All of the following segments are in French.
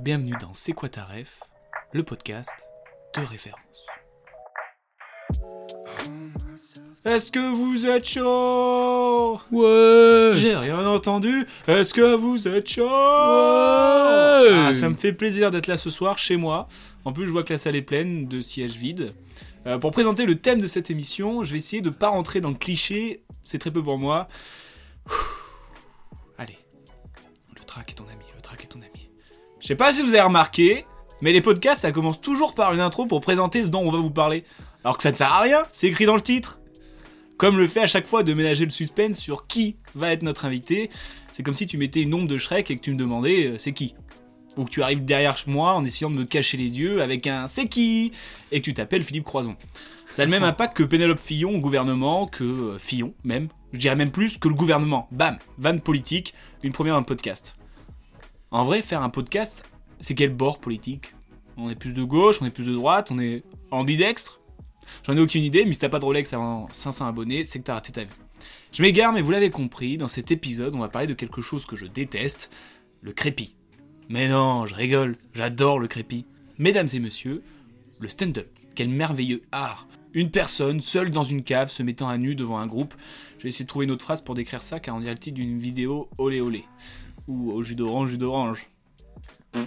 Bienvenue dans C'est quoi ta ref, le podcast de référence. Est-ce que vous êtes chaud? Ouais J'ai rien entendu. Est-ce que vous êtes chaud? Ouais Ah, Ça me fait plaisir d'être là ce soir chez moi. En plus, je vois que la salle est pleine de sièges vides. Euh, pour présenter le thème de cette émission, je vais essayer de pas rentrer dans le cliché. C'est très peu pour moi. Ouh. Allez, le trac est ton ami. Je sais pas si vous avez remarqué, mais les podcasts, ça commence toujours par une intro pour présenter ce dont on va vous parler. Alors que ça ne sert à rien, c'est écrit dans le titre. Comme le fait à chaque fois de ménager le suspense sur qui va être notre invité, c'est comme si tu mettais une ombre de Shrek et que tu me demandais euh, c'est qui? Ou que tu arrives derrière moi en essayant de me cacher les yeux avec un c'est qui et que tu t'appelles Philippe Croison. Ça a le même impact que Pénélope Fillon au gouvernement, que euh, Fillon même, je dirais même plus que le gouvernement. Bam, vanne politique, une première dans le podcast. En vrai, faire un podcast, c'est quel bord politique? On est plus de gauche, on est plus de droite, on est ambidextre? J'en ai aucune idée, mais si t'as pas de Rolex avant 500 abonnés, c'est que t'as raté ta vie. Je m'égare, mais vous l'avez compris, dans cet épisode, on va parler de quelque chose que je déteste, le crépi. Mais non, je rigole, j'adore le crépi. Mesdames et messieurs, le stand-up. Quel merveilleux art. Une personne, seule dans une cave, se mettant à nu devant un groupe. Je vais essayer de trouver une autre phrase pour décrire ça, car on dirait le titre d'une vidéo olé olé. Ou au jus d'orange, jus d'orange.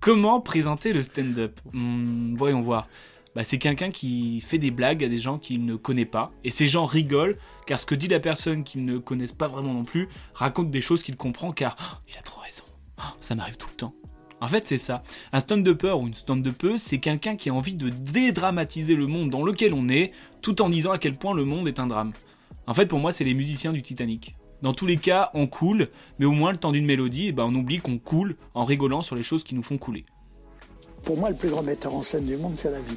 Comment présenter le stand-up? Hmm, Voyons voir. Bah, c'est quelqu'un qui fait des blagues à des gens qu'il ne connaît pas. Et ces gens rigolent, car ce que dit la personne qu'ils ne connaissent pas vraiment non plus raconte des choses qu'il comprend, car Oh, il a trop raison. Oh, ça m'arrive tout le temps. En fait, c'est ça. Un stand-upper ou une stand-upeuse, c'est quelqu'un qui a envie de dédramatiser le monde dans lequel on est, tout en disant à quel point le monde est un drame. En fait, pour moi, c'est les musiciens du Titanic. Dans tous les cas, on coule, mais au moins le temps d'une mélodie, eh ben, on oublie qu'on coule en rigolant sur les choses qui nous font couler. Pour moi, le plus grand metteur en scène du monde, c'est la vie.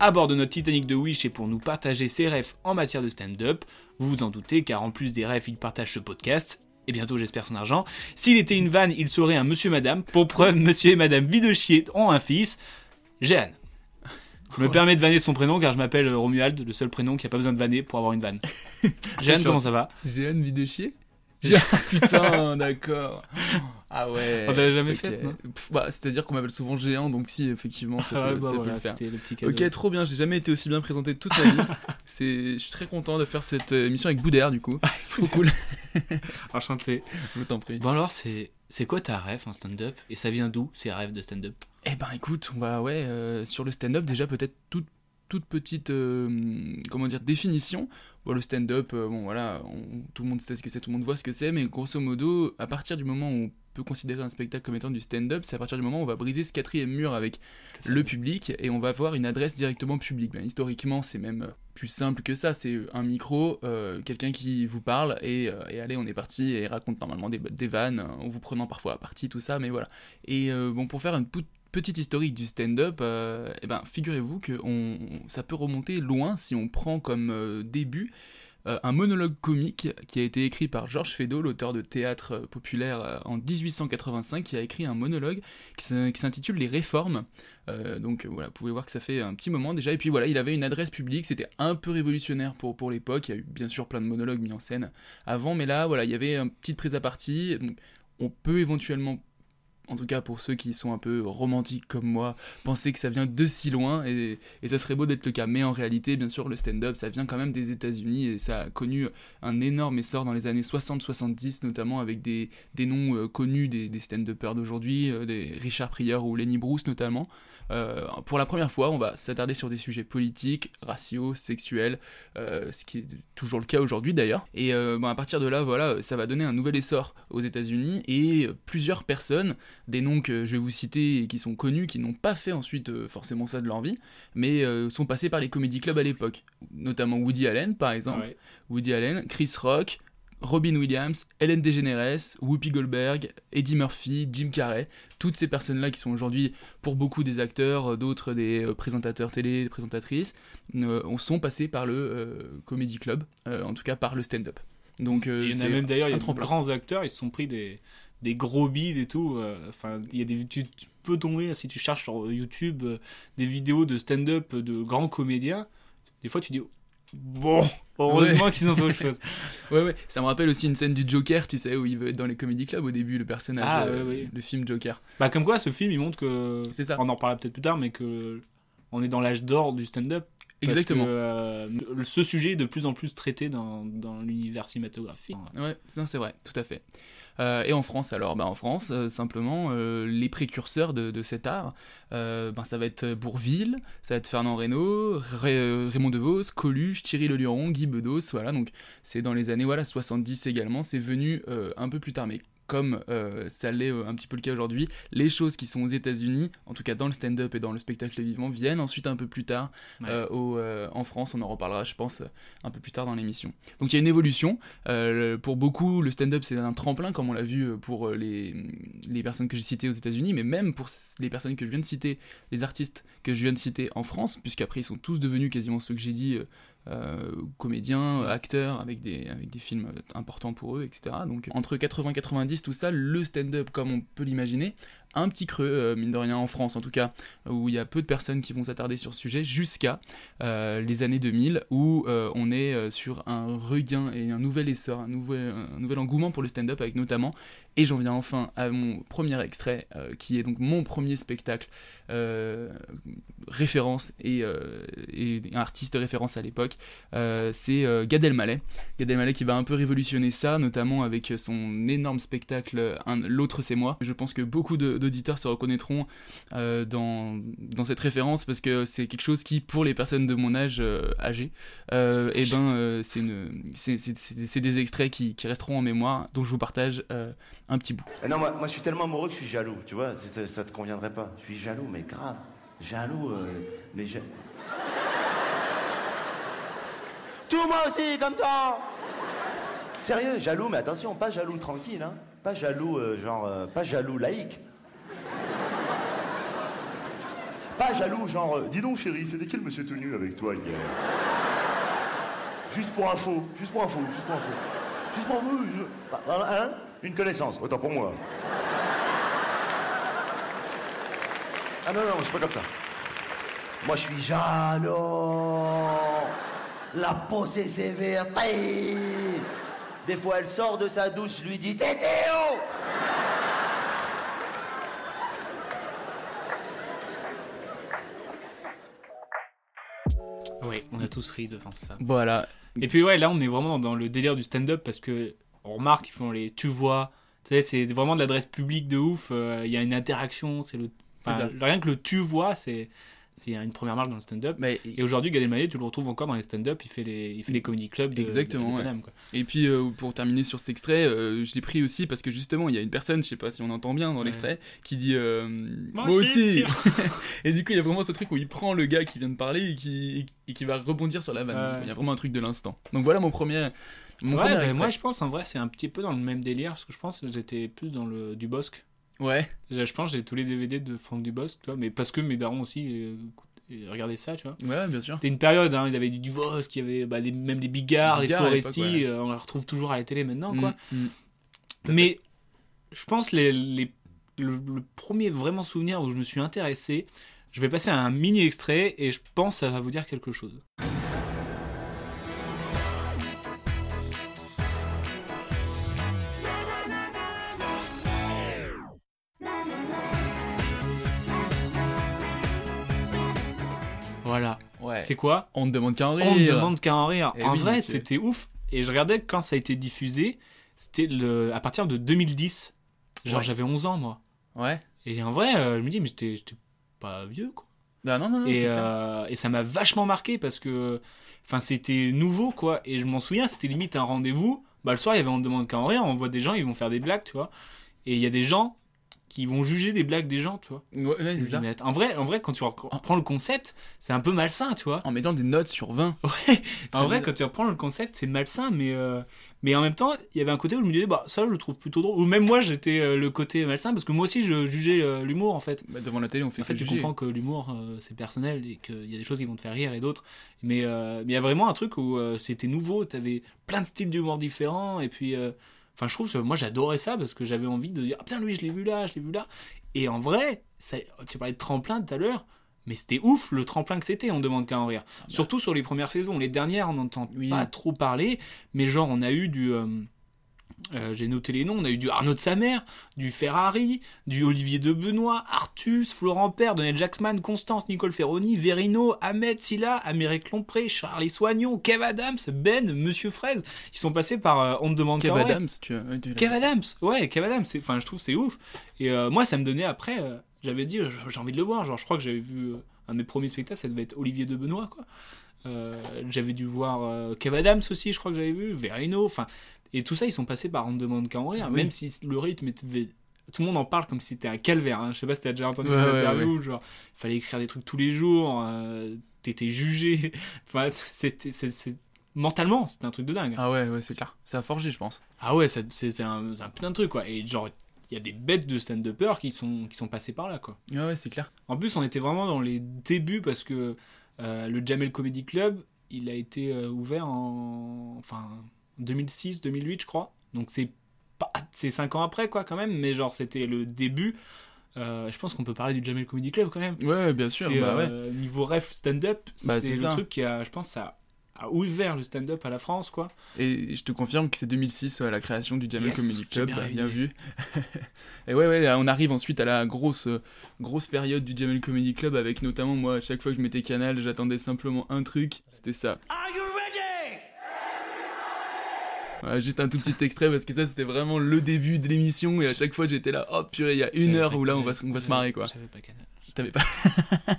À bord de notre Titanic de Wish et pour nous partager ses rêves en matière de stand-up, vous vous en doutez car en plus des rêves, il partage ce podcast, et bientôt j'espère son argent. S'il était une vanne, il serait un monsieur madame. Pour preuve, monsieur et madame Vidochier ont un fils, Jeanne. Je me permets de vanner son prénom car je m'appelle Romuald, le seul prénom qui a pas besoin de vanner pour avoir une vanne. Jeanne, comment ça va? Jeanne vide de chier Putain, d'accord. Ah ouais. On t'avait jamais fait, non Pff, Bah, c'est-à-dire qu'on m'appelle souvent géant, donc si, effectivement, ça, Ah ouais, peut, bah ça peut voilà, le faire. le petit cadeau. Ok, trop bien, j'ai jamais été aussi bien présenté de toute ma vie. C'est, je suis très content de faire cette euh, émission avec Boudère, du coup. trop cool, Enchanté. je t'en prie. Bon alors, c'est c'est quoi ta rêve en stand-up? Et ça vient d'où ces rêves de stand-up? Eh ben écoute, on va ouais euh, sur le stand-up déjà peut-être toute toute petite euh, comment dire définition. Bon, le stand-up, euh, bon voilà, on- tout le monde sait ce que c'est, tout le monde voit ce que c'est, mais grosso modo, à partir du moment où on peut considérer un spectacle comme étant du stand-up, c'est à partir du moment où on va briser ce quatrième mur avec le public et on va avoir une adresse directement publique. Ben, historiquement, c'est même euh, plus simple que ça. C'est un micro, euh, quelqu'un qui vous parle et, euh, et allez, on est parti et raconte normalement des, des vannes euh, en vous prenant parfois à partie, tout ça, mais voilà. Et euh, bon, pour faire une pou- petite historique du stand-up, euh, eh ben, figurez-vous que ça peut remonter loin si on prend comme euh, début euh, un monologue comique qui a été écrit par Georges Feydeau, l'auteur de théâtre populaire en 1885, qui a écrit un monologue qui s'in- qui s'intitule Les Réformes. Donc voilà, vous pouvez voir que ça fait un petit moment déjà. Et puis voilà, il avait une adresse publique, c'était un peu révolutionnaire pour, pour l'époque. Il y a eu bien sûr plein de monologues mis en scène avant, mais là, voilà, il y avait une petite prise à partie. Donc, on peut éventuellement en tout cas pour ceux qui sont un peu romantiques comme moi, penser que ça vient de si loin et, et ça serait beau d'être le cas. Mais en réalité, bien sûr, le stand-up, ça vient quand même des États-Unis et ça a connu un énorme essor dans les années 60-70, notamment avec des, des noms euh, connus des, stand-uppers d'aujourd'hui, euh, des Richard Pryor ou Lenny Bruce notamment. Euh, pour la première fois, on va s'attarder sur des sujets politiques, raciaux, sexuels, ce qui est toujours le cas aujourd'hui d'ailleurs. Et bon, à partir de là, voilà, ça va donner un nouvel essor aux États-Unis et plusieurs personnes, des noms que je vais vous citer et qui sont connus, qui n'ont pas fait ensuite euh, forcément ça de leur vie, mais euh, sont passés par les comédie clubs à l'époque, notamment Woody Allen par exemple, Ouais. Woody Allen, Chris Rock. Robin Williams, Ellen DeGeneres, Whoopi Goldberg, Eddie Murphy, Jim Carrey, toutes ces personnes-là qui sont aujourd'hui pour beaucoup des acteurs, euh, d'autres des présentateurs télé, des présentatrices, euh, on sont passés par le euh, Comedy Club, euh, en tout cas par le stand-up. Donc il y en a même d'ailleurs, il y a de grands acteurs, ils se sont pris des, des gros bides et tout. euh, Enfin, il y a des, tu, tu peux tomber, si tu cherches sur YouTube, euh, des vidéos de stand-up de grands comédiens. Des fois, tu dis, bon, heureusement Ouais. qu'ils ont fait autre chose. Ouais, ouais, ça me rappelle aussi une scène du Joker, tu sais, où il veut être dans les comedy clubs au début, le personnage, Ah, euh, ouais, ouais. le film Joker. Bah, comme quoi, ce film, il montre que. C'est ça. On en reparlera peut-être plus tard, mais que. On est dans l'âge d'or du stand-up. Exactement. que, euh, ce sujet est de plus en plus traité dans, dans l'univers cinématographique. Ouais, non, c'est vrai, tout à fait. Euh, et en France, alors, bah, en France, euh, simplement, euh, les précurseurs de, de cet art, ben, ça va être Bourville, ça va être Fernand Reynaud, Ray- Raymond DeVos, Coluche, Thierry Le Luron, Guy Bedos, voilà, donc c'est dans les années voilà, 70 également, c'est venu un peu plus tard, mais comme euh, ça l'est euh, un petit peu le cas aujourd'hui, les choses qui sont aux États-Unis, en tout cas dans le stand-up et dans le spectacle vivant, viennent ensuite un peu plus tard Ouais. euh, au, en France. On en reparlera, je pense, un peu plus tard dans l'émission. Donc il y a une évolution. Pour beaucoup, le stand-up c'est un tremplin, comme on l'a vu pour les, les personnes que j'ai citées aux États-Unis, mais même pour les personnes que je viens de citer, les artistes que je viens de citer en France, puisqu'après ils sont tous devenus quasiment ceux que j'ai dit. Euh, comédiens, acteurs, avec des, films importants pour eux, etc. Donc entre 80 et 90, tout ça, le stand-up, comme on peut l'imaginer, un petit creux, euh, mine de rien, en France en tout cas, où il y a peu de personnes qui vont s'attarder sur ce sujet, jusqu'à euh, les années 2000, où euh, on est sur un regain et un nouvel essor, un nouvel, engouement pour le stand-up, avec notamment, et j'en viens enfin à mon premier extrait, qui est donc mon premier spectacle référence et, un artiste référence à l'époque, c'est Gad Elmaleh. Gad Elmaleh qui va un peu révolutionner ça, notamment avec son énorme spectacle L'autre c'est moi. Je pense que beaucoup de- d'auditeurs se reconnaîtront euh, dans, dans cette référence parce que c'est quelque chose qui, pour les personnes de mon âge euh, âgé, euh, et ben euh, c'est des extraits qui, qui resteront en mémoire, dont je vous partage un petit bout. Eh non, moi, moi je suis tellement amoureux que je suis jaloux, tu vois, ça, te conviendrait pas. Je suis jaloux, mais grave. Jaloux, mais ja- Tout moi aussi, comme toi Sérieux, jaloux, mais attention, pas jaloux tranquille, hein. Pas jaloux, genre, pas jaloux laïque. Pas jaloux, genre, euh, dis donc chérie, c'était quel monsieur tout nu avec toi hier? Juste pour info, juste pour info, juste pour info. Juste pour vous, je- Bah, hein? Une connaissance, autant pour moi. Ah non, non, je suis pas comme ça. Moi, je suis jaloux. La posée sévère. Des fois, elle sort de sa douche, je lui dis Tétéo On a tous ri devant ça. Voilà. Et puis ouais, là on est vraiment dans le délire du stand-up parce que on remarque qu'ils font les tu vois, tu sais, c'est vraiment de l'adresse publique de ouf. euh, Il y a une interaction, c'est le enfin, rien que le tu vois, c'est c'est une première marche dans le stand-up. Mais- Et aujourd'hui, Gad Elmaleh, tu le retrouves encore dans les stand-up. Il fait les il fait les comedy clubs. De, Exactement. de ouais. Paname, quoi. Et puis euh, pour terminer sur cet extrait, euh, je l'ai pris aussi parce que justement il y a une personne, je sais pas si on entend bien dans Ouais. l'extrait, qui dit euh, Moi moi, aussi. et du coup il y a vraiment ce truc où il prend le gars qui vient de parler et qui, et qui va rebondir sur la vanne. Il y a vraiment un truc de l'instant. Donc voilà mon premier. Mon Ouais, premier ben, moi je pense en vrai c'est un petit peu dans le même délire parce que je pense que j'étais plus dans le du Bosque. Ouais. Je je pense que j'ai tous les DVD de Franck Dubosc, tu vois, mais parce que mes darons aussi euh, regardaient ça, tu vois. Ouais, bien sûr. C'était une période, hein, il y avait du Dubosc, il y avait bah, les- même les Bigards, les Foresti, ouais. euh, on les retrouve toujours à la télé maintenant, quoi. Mm, mm. Mais je pense les, les- le, le premier vraiment souvenir où je me suis intéressé, je vais passer à un mini extrait et je pense que ça va vous dire quelque chose. Voilà. Ouais. C'est quoi On ne demande qu'à en rire. On ne demande qu'à en rire. Eh en oui, vrai, c'était ouf. Et je regardais quand ça a été diffusé, c'était le... à partir de 2010. Genre, Ouais. j'avais 11 ans, moi. Ouais. Et en vrai, euh, je me dis, mais j'étais j'étais pas vieux, quoi. Bah non, non, non, et, euh, et ça m'a vachement marqué parce que enfin c'était nouveau quoi et je m'en souviens c'était limite un rendez-vous bah le soir il y avait on ne demande qu'à en rire on voit des gens ils vont faire des blagues tu vois et il y a des gens qui vont juger des blagues des gens tu vois Ouais, c'est ça. en vrai en vrai quand tu reprends le concept c'est un peu malsain tu vois En mettant des notes sur 20. ouais en vrai bizarre. quand tu reprends le concept c'est malsain mais euh, mais en même temps il y avait un côté où je me disais bah ça je le trouve plutôt drôle ou même moi j'étais euh, le côté malsain parce que moi aussi je jugeais euh, l'humour en fait Bah, devant la télé, on fait en fait, tu juger. comprends que l'humour, c'est personnel et qu'il y a des choses qui vont te faire rire et d'autres. Mais mais il y a vraiment un truc où c'était nouveau, t'avais plein de styles d'humour différents. Et puis, enfin, je trouve que moi, j'adorais ça parce que j'avais envie de dire, ah putain, lui, je l'ai vu là, je l'ai vu là. Et en vrai, ça, tu parlais de tremplin tout à l'heure. Mais c'était ouf le tremplin que c'était, on demande qu'à en rire. Surtout sur les premières saisons. Les dernières, on n'entend Oui. pas trop parler. Mais genre, on a eu du. euh, euh, J'ai noté les noms. On a eu du Arnaud de sa mère, du Ferrari, du Olivier de Benoît, Artus, Florent Père, Daniel Jacksman, Constance, Nicole Ferroni, Verino, Ahmed Silla, Amérique Lompré, Charlie Soignon, Kev Adams, Ben, Monsieur Fraise. Ils sont passés par euh, On ne demande Kev. Adams, tu ouais, tu Kev Adams, ouais, Kev Adams, enfin, je trouve c'est ouf. Et euh, moi, ça me donnait après, j'avais dit, j'ai envie de le voir. Genre, je crois que j'avais vu un de mes premiers spectacles, ça devait être Olivier de Benoît, quoi. J'avais dû voir Kev Adams aussi, je crois que j'avais vu, Verino, enfin, et tout ça, ils sont passés par On ne demande qu'à en rire, Ah oui. même si le rythme était. Tout le monde en parle comme si c'était un calvaire. Hein. Je sais pas si t'as déjà entendu Ouais, des ouais, genre, il fallait écrire des trucs tous les jours, euh, t'étais jugé. Enfin, c'était. Mentalement, c'était un truc de dingue. Ah ouais, ouais, c'est clair. Ça a forgé, je pense. Ah ouais, c'est un, un putain de truc, quoi. Et genre, il y a des bêtes de stand-uppers qui sont, qui sont passés par là, quoi. Ouais, ouais, c'est clair. En plus, on était vraiment dans les débuts parce que euh, le Jamel Comedy Club, il a été euh, ouvert en enfin 2006, 2008, je crois. Donc c'est pas c'est 5 ans après, quoi, quand même. Mais genre, c'était le début. Euh, je pense qu'on peut parler du Jamel Comedy Club quand même. Ouais, bien sûr. C'est, Bah ouais. euh, Niveau ref stand-up, Bah, c'est c'est le truc qui a, je pense, ça a ouvert le stand-up à la France, quoi. Et je te confirme que c'est 2006 à la création du Jamel Yes, Comedy Club, bien bah, bien, vu. et ouais, ouais, on arrive ensuite à la grosse, euh, grosse période du Jamel Comedy Club avec notamment moi, à chaque fois que je mettais canal, j'attendais simplement un truc, c'était ça. Voilà, juste un tout petit extrait parce que ça c'était vraiment le début de l'émission et à chaque fois j'étais là, oh purée, il y a une heure où là on va, se- on va se marrer quoi. J'avais pas Canal. T'avais pas.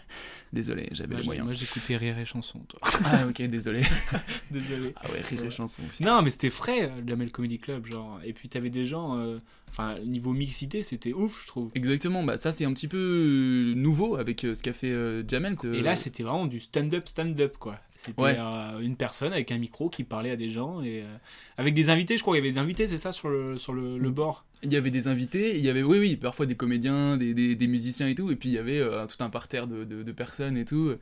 Désolé, j'avais les moyens. Moi, j'écoutais Rire et Chanson, toi. Ah ok, désolé. Désolé. Ah ouais, rire et chanson. putain. Non, mais c'était frais, euh, Jamel Comedy Club, genre. Et puis t'avais des gens, euh, enfin, niveau mixité, c'était ouf, je trouve. Exactement, bah ça c'est un petit peu euh, nouveau avec euh, ce qu'a fait euh, Jamel. quoi. Et là, c'était vraiment du stand-up, stand-up, quoi. C'était Ouais. euh, une personne avec un micro qui parlait à des gens et euh, avec des invités, je crois. Il y avait des invités, c'est ça, sur le, sur le, le bord? Il y avait des invités, il y avait, oui, oui, parfois des comédiens, des, des, des musiciens et tout, et puis il y avait euh, tout un parterre de, de, de personnes et tout.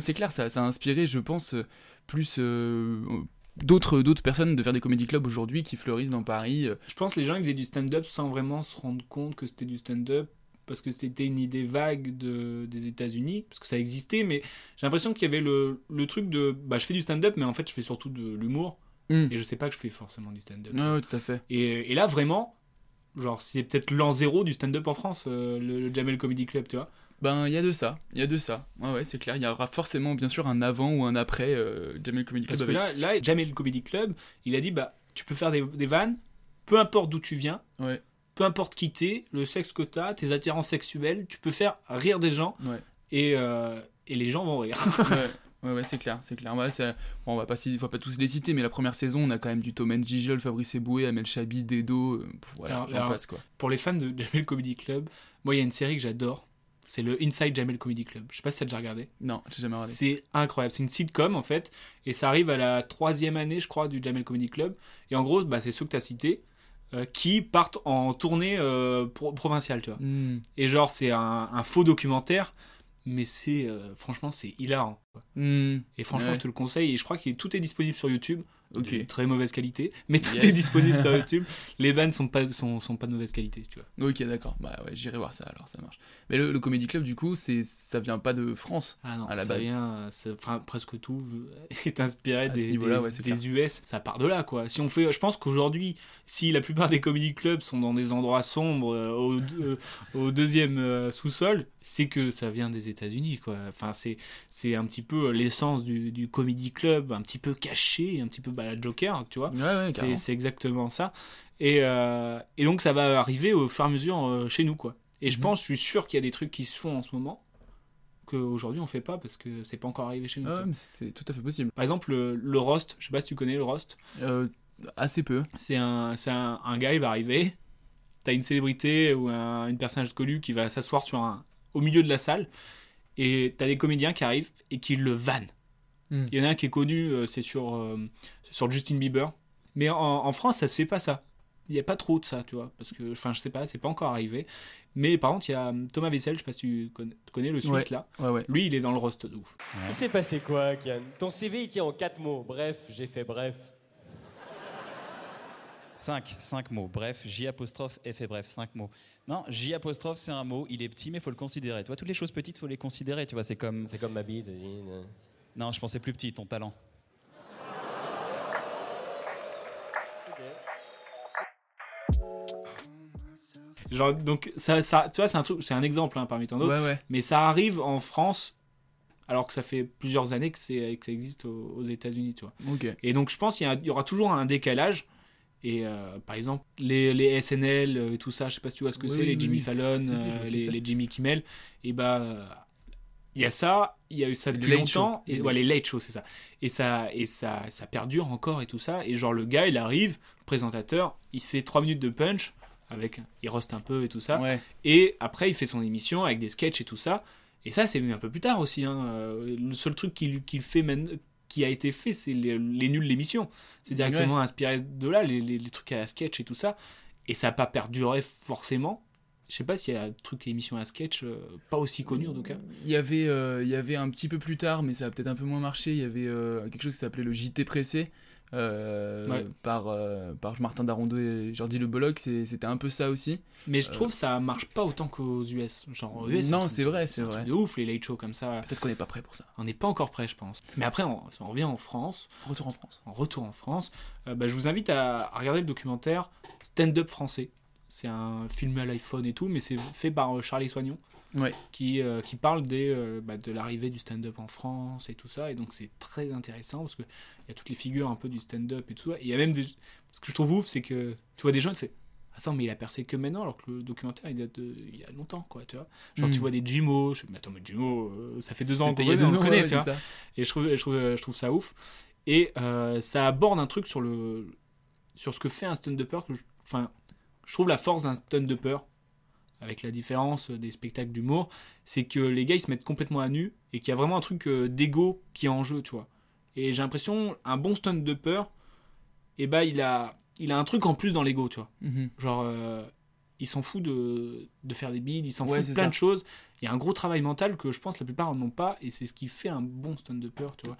C'est clair, ça, ça a inspiré, je pense, euh, plus euh, d'autres d'autres personnes de faire des comédie clubs aujourd'hui qui fleurissent dans Paris. euh. Je pense que les gens ils faisaient du stand-up sans vraiment se rendre compte que c'était du stand-up parce que c'était une idée vague de, des États-Unis, parce que ça existait, mais j'ai l'impression qu'il y avait le, le truc de bah, je fais du stand-up, mais en fait je fais surtout de l'humour, Mm. et je sais pas que je fais forcément du stand-up. Ouais, ouais, tout à fait. Et, et là, vraiment, genre, c'est peut-être l'an zéro du stand-up en France, euh, le, le Jamel Comedy Club, tu vois. Ben, il y a de ça, il y a de ça. Ouais, ouais, c'est clair, il y aura forcément, bien sûr, un avant ou un après euh, Jamel Comedy Club. Parce que là, là, Jamel Comedy Club, il a dit, bah, tu peux faire des, des vannes, peu importe d'où tu viens, Ouais. peu importe qui t'es, le sexe que t'as, tes attirances sexuelles, tu peux faire rire des gens, Ouais. et, euh, et les gens vont rire. ouais, ouais, ouais, c'est clair, c'est clair. Ouais, c'est- bon, on va pas, si- va pas tous les citer, mais la première saison, on a quand même du Thomas Gijol, Fabrice Eboué, Amel Chabi, Dedo, euh, voilà, j'en passe quoi. Pour les fans de Jamel Comedy Club, moi, il y a une série que j'adore, c'est le Inside Jamel Comedy Club. Je sais pas si t'as déjà regardé. Non, j'ai jamais regardé. C'est incroyable. C'est une sitcom en fait. Et ça arrive à la troisième année, je crois, du Jamel Comedy Club. Et en gros, bah, c'est ceux que tu as cités euh, qui partent en tournée euh, pro- provinciale, tu vois. Hmm. Et genre, c'est un, un faux documentaire. Mais c'est euh, franchement, c'est hilarant. Quoi. Hmm. Et franchement, Ouais. je te le conseille. Et je crois que tout est disponible sur YouTube. De très mauvaise qualité. Mais tout Yes. est disponible sur YouTube. Les vannes sont pas, sont, sont pas de mauvaise qualité, si tu vois. Ok, d'accord. Bah ouais, j'irai voir ça alors, ça marche. Mais le, le Comedy Club, du coup, c'est ça vient pas de France. Ah non, À la ça base. vient, enfin, presque tout est inspiré À des, niveau-là, des- ouais, c'est des US. Ça part de là, quoi. Si on fait, je pense qu'aujourd'hui, si la plupart des comedy clubs sont dans des endroits sombres, euh, au, euh, au deuxième euh, sous-sol, c'est que ça vient des États-Unis, quoi. Enfin, c'est, c'est un petit petit peu l'essence du, du comedy club, un petit peu caché, un petit peu bah, la Joker, tu vois. Ouais, ouais, C'est- exactement ça. Et, euh, et donc ça va arriver au fur et à mesure euh, chez nous, quoi. Et je Mhm. pense, je suis sûr qu'il y a des trucs qui se font en ce moment qu'aujourd'hui on fait pas parce que c'est pas encore arrivé chez nous. Ah c'est tout à fait possible. Par exemple, le, le roast, je sais pas si tu connais le roast. Euh, assez peu. C'est un, un, un gars, il va arriver. T'as une célébrité ou un, une personnage connue qui va s'asseoir sur un, au milieu de la salle. Et t'as des comédiens qui arrivent et qui le vannent. Hmm. Il y en a un qui est connu, euh, c'est sur, euh, sur Justin Bieber. Mais en, en France, ça se fait pas ça. Il n'y a pas trop de ça, tu vois. Parce que, enfin, je sais pas, c'est pas encore arrivé. Mais par contre, il y a euh, Thomas Vessel, je sais pas si tu connais, tu connais le Suisse Ouais. là. Ouais, ouais. Lui, il est dans le roast de ouf. Il s'est passé quoi, Kian? Ton CV, il tient en quatre mots. Bref, j'ai fait bref. 5, 5 mots. Bref, J apostrophe F et bref, 5 mots. Non, J apostrophe c'est un mot, il est petit mais faut le considérer. Tu vois, toutes les choses petites, faut les considérer, tu vois, c'est comme... C'est comme ma bite. Non, je pensais plus petit, ton talent. Genre, donc, ça, ça, tu vois, c'est un truc, c'est un exemple hein, parmi tant d'autres. Ouais, ouais. Mais ça arrive en France, alors que ça fait plusieurs années que, c'est, que ça existe aux, aux États-Unis, tu vois. Ok. Et donc, je pense qu'il y, a- il y aura toujours un décalage. Et euh, par exemple, les, les SNL euh, et tout ça, je sais pas si tu vois ce que Oui, c'est, les oui, Jimmy. Fallon, euh, les, Jimmy Kimmel, et bah. il y a ça, il y a eu ça depuis longtemps, show. et ouais, les late shows, c'est ça. Et ça, et ça, ça perdure encore et tout ça. Et genre le gars, il arrive, le présentateur, il fait 3 minutes de punch, avec, il roste un peu et tout ça. Ouais. Et après, il fait son émission avec des sketchs et tout ça. Et ça, c'est venu un peu plus tard aussi. hein. Euh, Le seul truc qu'il qu'il fait maintenant- qui a été fait, c'est les, les nuls l'émission. C'est directement inspiré de là, les, les- les trucs à sketch et tout ça. Et ça n'a pas perduré forcément. Je sais pas s'il y a un truc émission à sketch euh, pas aussi connu en tout cas. Il y avait, euh, il y avait un petit peu plus tard, mais ça a peut-être un peu moins marché. Il y avait euh, quelque chose qui s'appelait le JT pressé euh, Ouais. par, euh, par Martin Darondo et Jordi Le Bolloc. C'était un peu ça aussi. Mais je Euh, trouve que ça marche pas autant qu'aux US. Genre US, Non, c'est vrai, c'est vrai. de ouf les late shows comme ça. Peut-être qu'on n'est pas prêt pour ça. On n'est pas encore prêt, je pense. Mais après, on, on revient en France. Retour en France. En retour en France, euh, bah, je vous invite à, à regarder le documentaire Stand Up français. C'est un film à l'iPhone et tout, mais c'est fait par euh, Charlie Soignon, Ouais. qui, euh, qui parle des, euh, bah, de l'arrivée du stand-up en France et tout ça. Et donc c'est très intéressant parce qu'il y a toutes les figures un peu du stand-up et tout ça. Et il y a même des... Ce que je trouve ouf, c'est que tu vois des gens qui font Attends, mais il a percé que maintenant, alors que le documentaire il date de il y a longtemps, quoi, tu vois. Genre, Mm. tu vois des Jimmo, je fais, mais attends, mais Jimmo, euh, ça fait deux ans qu'on le connaît, tu vois. ça. Et je trouve, je, trouve, je trouve ça ouf. Et euh, ça aborde un truc sur, le, sur ce que fait un stand-upper. que je- Enfin, je trouve la force d'un stand-upper, avec la différence des spectacles d'humour, c'est que les gars ils se mettent complètement à nu et qu'il y a vraiment un truc euh, d'ego qui est en jeu, tu vois. Et j'ai l'impression, un bon stand-upper, et bah, il a, il a un truc en plus dans l'ego, tu vois. Mhm. Genre, euh, il s'en fout de, de faire des bides, il s'en Ouais, fout de plein ça. de choses. Il y a un gros travail mental que je pense la plupart n'ont pas, et c'est ce qui fait un bon stand-upper, tu vois.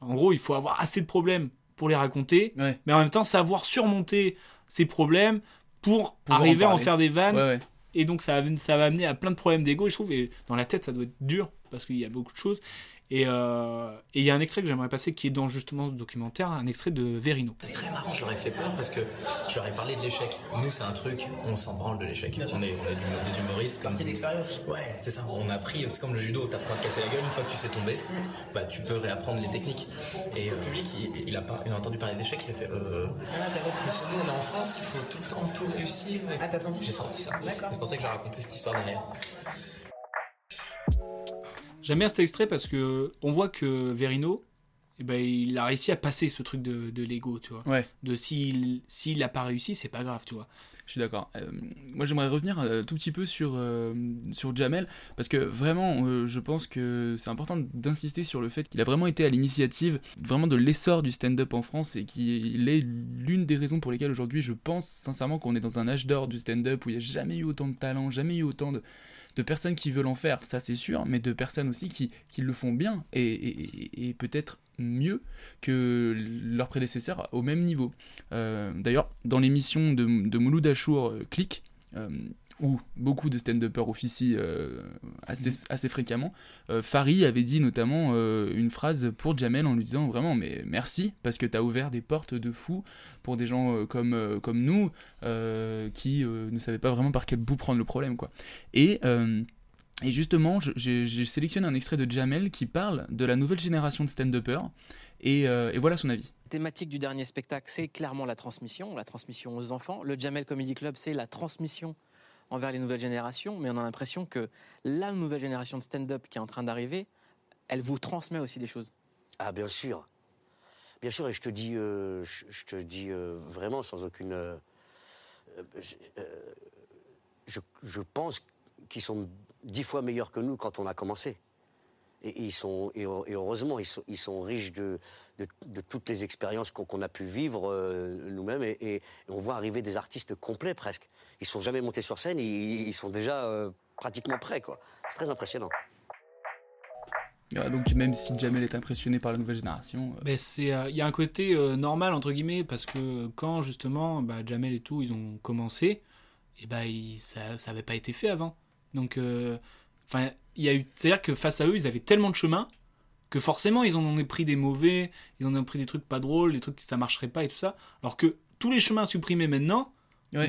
En gros, il faut avoir assez de problèmes pour les raconter, Ouais. mais en même temps savoir surmonter ces problèmes pour, arriver à en faire des vannes. Ouais. Et donc ça, va- amener à plein de problèmes d'ego, et je trouve, et dans la tête ça doit être dur, parce qu'il y a beaucoup de choses. Et euh, et il y a un extrait que j'aimerais passer qui est dans justement ce documentaire, un extrait de Verino. C'est très marrant, je leur ai fait peur parce que je leur ai parlé de l'échec. Nous, c'est un truc, on s'en branle de l'échec. On est, on est du- des humoristes. Comme... d'expérience. Ouais, c'est ça. On a appris, c'est comme le judo, t'apprends à te casser la gueule. Une fois que tu sais tomber, bah, tu peux réapprendre les techniques. Et euh, le public, il, il a pas, il a entendu parler d'échec, il a fait euh. Ah, t'as compris, nous, on est en France, il faut tout le temps tout réussir. Ah, t'as senti J'ai senti ça. C'est pour ça que j'ai raconté cette histoire derrière. J'aime bien cet extrait parce que on voit que Verino, eh ben, il a réussi à passer ce truc de, de l'ego, tu vois. Ouais. De s'il s'il a pas réussi, c'est pas grave, tu vois. Je suis d'accord. Euh, moi, j'aimerais revenir un tout petit peu sur, euh, sur Jamel, parce que vraiment, euh, je pense que c'est important d'insister sur le fait qu'il a vraiment été à l'initiative vraiment de l'essor du stand-up en France et qu'il est l'une des raisons pour lesquelles aujourd'hui, je pense sincèrement qu'on est dans un âge d'or du stand-up où il n'y a jamais eu autant de talent, jamais eu autant de, de personnes qui veulent en faire, ça c'est sûr, mais de personnes aussi qui, le font bien et, peut-être mieux que leurs prédécesseurs au même niveau. Euh, D'ailleurs, dans l'émission de, de Mouloud Achour, euh, Click, où beaucoup de stand-uppers officient euh, assez, assez fréquemment, euh, Fari avait dit notamment euh, une phrase pour Jamel en lui disant vraiment mais merci parce que tu as ouvert des portes de fou pour des gens euh, comme, euh, comme nous euh, qui euh, ne savaient pas vraiment par quel bout prendre le problème quoi. Et euh, Et justement, j'ai sélectionné un extrait de Jamel qui parle de la nouvelle génération de stand-uppers. Et, et voilà son avis thématique du dernier spectacle, c'est clairement la transmission, la transmission aux enfants. Le Jamel Comedy Club, c'est la transmission envers les nouvelles générations, mais on a l'impression que la nouvelle génération de stand-up qui est en train d'arriver, elle vous transmet aussi des choses. Ah, bien sûr. Bien sûr, et je te dis, euh, je, te dis euh, vraiment sans aucune. Euh, je, je, pense qu'ils sont dix fois meilleurs que nous quand on a commencé. Et, ils sont, et, heureusement, ils sont, ils sont riches de, de, toutes les expériences qu'on a pu vivre euh, nous-mêmes. Et, on voit arriver des artistes complets presque. Ils sont jamais montés sur scène, ils, sont déjà euh, pratiquement prêts. C'est très impressionnant. donc même si Jamel est impressionné par la nouvelle génération, euh, c'est il y a un côté normal entre guillemets parce que quand justement bah, Jamel et tout ils ont commencé, et bah, ça n'avait pas été fait avant. Donc enfin il y a eu c'est-à-dire que face à eux ils avaient tellement de chemin que forcément ils en ont pris des mauvais, ils en ont pris des trucs pas drôles, des trucs qui ça marcherait pas et tout ça. Alors que tous les chemins supprimés maintenant,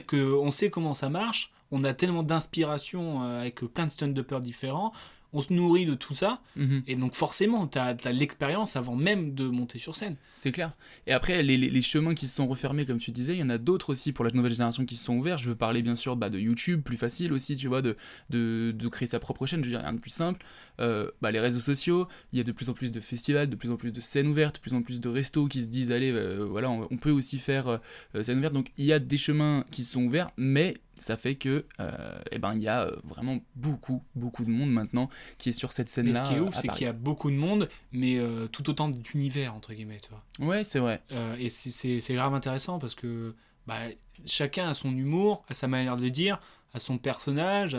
que on sait comment ça marche, on a tellement d'inspiration euh, avec plein de stand-uppers différents, on se nourrit de tout ça. Mhm. Et donc forcément, tu as, l'expérience avant même de monter sur scène. C'est clair. Et après, les, chemins qui se sont refermés, comme tu disais, il y en a d'autres aussi pour la nouvelle génération qui se sont ouverts. Je veux parler bien sûr bah, de YouTube, plus facile aussi, tu vois, de, de, créer sa propre chaîne. Je veux dire, rien de plus simple. Euh, bah, les réseaux sociaux, il y a de plus en plus de festivals, de plus en plus de scènes ouvertes, de plus en plus de restos qui se disent, allez, euh, voilà, on, peut aussi faire euh, scène ouverte. Donc il y a des chemins qui se sont ouverts, mais ça fait que euh, eh ben il y a euh, vraiment beaucoup beaucoup de monde maintenant qui est sur cette scène là. Et ce qui est ouf, c'est qu'il y a beaucoup de monde, mais euh, tout autant d'univers entre guillemets, tu vois. Ouais, c'est vrai. et c'est grave intéressant parce que bah, chacun a son humour, a sa manière de dire, à son personnage,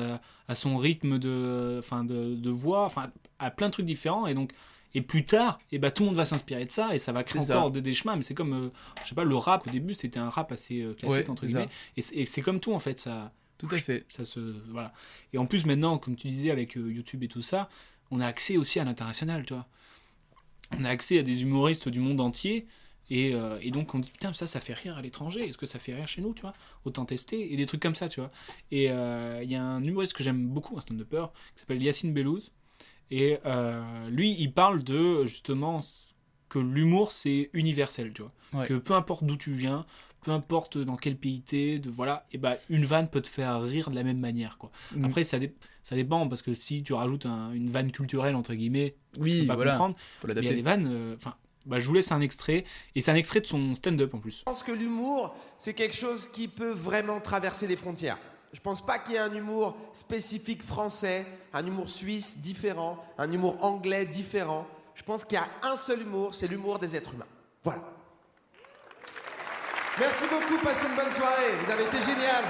à, son rythme de, enfin de, de voix, enfin à plein de trucs différents et donc et plus tard, et eh ben, tout le monde va s'inspirer de ça et ça va créer encore des, chemins. Mais c'est comme, euh, je sais pas, le rap au début, c'était un rap assez euh, classique, entre guillemets. Et c'est comme tout, en fait. Ça, tout à fait. Ça se, voilà. Et en plus, maintenant, comme tu disais, avec euh, YouTube et tout ça, on a accès aussi à l'international, tu vois. On a accès à des humoristes du monde entier. Et, et, donc on dit putain ça ça fait rire à l'étranger est-ce que ça fait rire chez nous tu vois? Autant tester et des trucs comme ça tu vois et il y a un humoriste que j'aime beaucoup un stand-upper qui s'appelle Yacine Bellouz et euh, lui, il parle de justement que l'humour c'est universel, tu vois. Que peu importe d'où tu viens, peu importe dans quel pays t'es, de voilà, et ben une vanne peut te faire rire de la même manière, quoi. Mm. Après, ça, ça dépend parce que si tu rajoutes une vanne culturelle entre guillemets, oui, tu peux pas comprendre. Faut l'adapter. Il y a des vannes, euh, enfin. bah, je vous laisse un extrait, et c'est un extrait de son stand-up en plus. Je pense que l'humour, c'est quelque chose qui peut vraiment traverser les frontières. Je pense pas qu'il y ait un humour spécifique français, un humour suisse différent, un humour anglais différent. Je pense qu'il y a un seul humour, c'est l'humour des êtres humains. Voilà. Merci beaucoup, passez une bonne soirée. Vous avez été génial.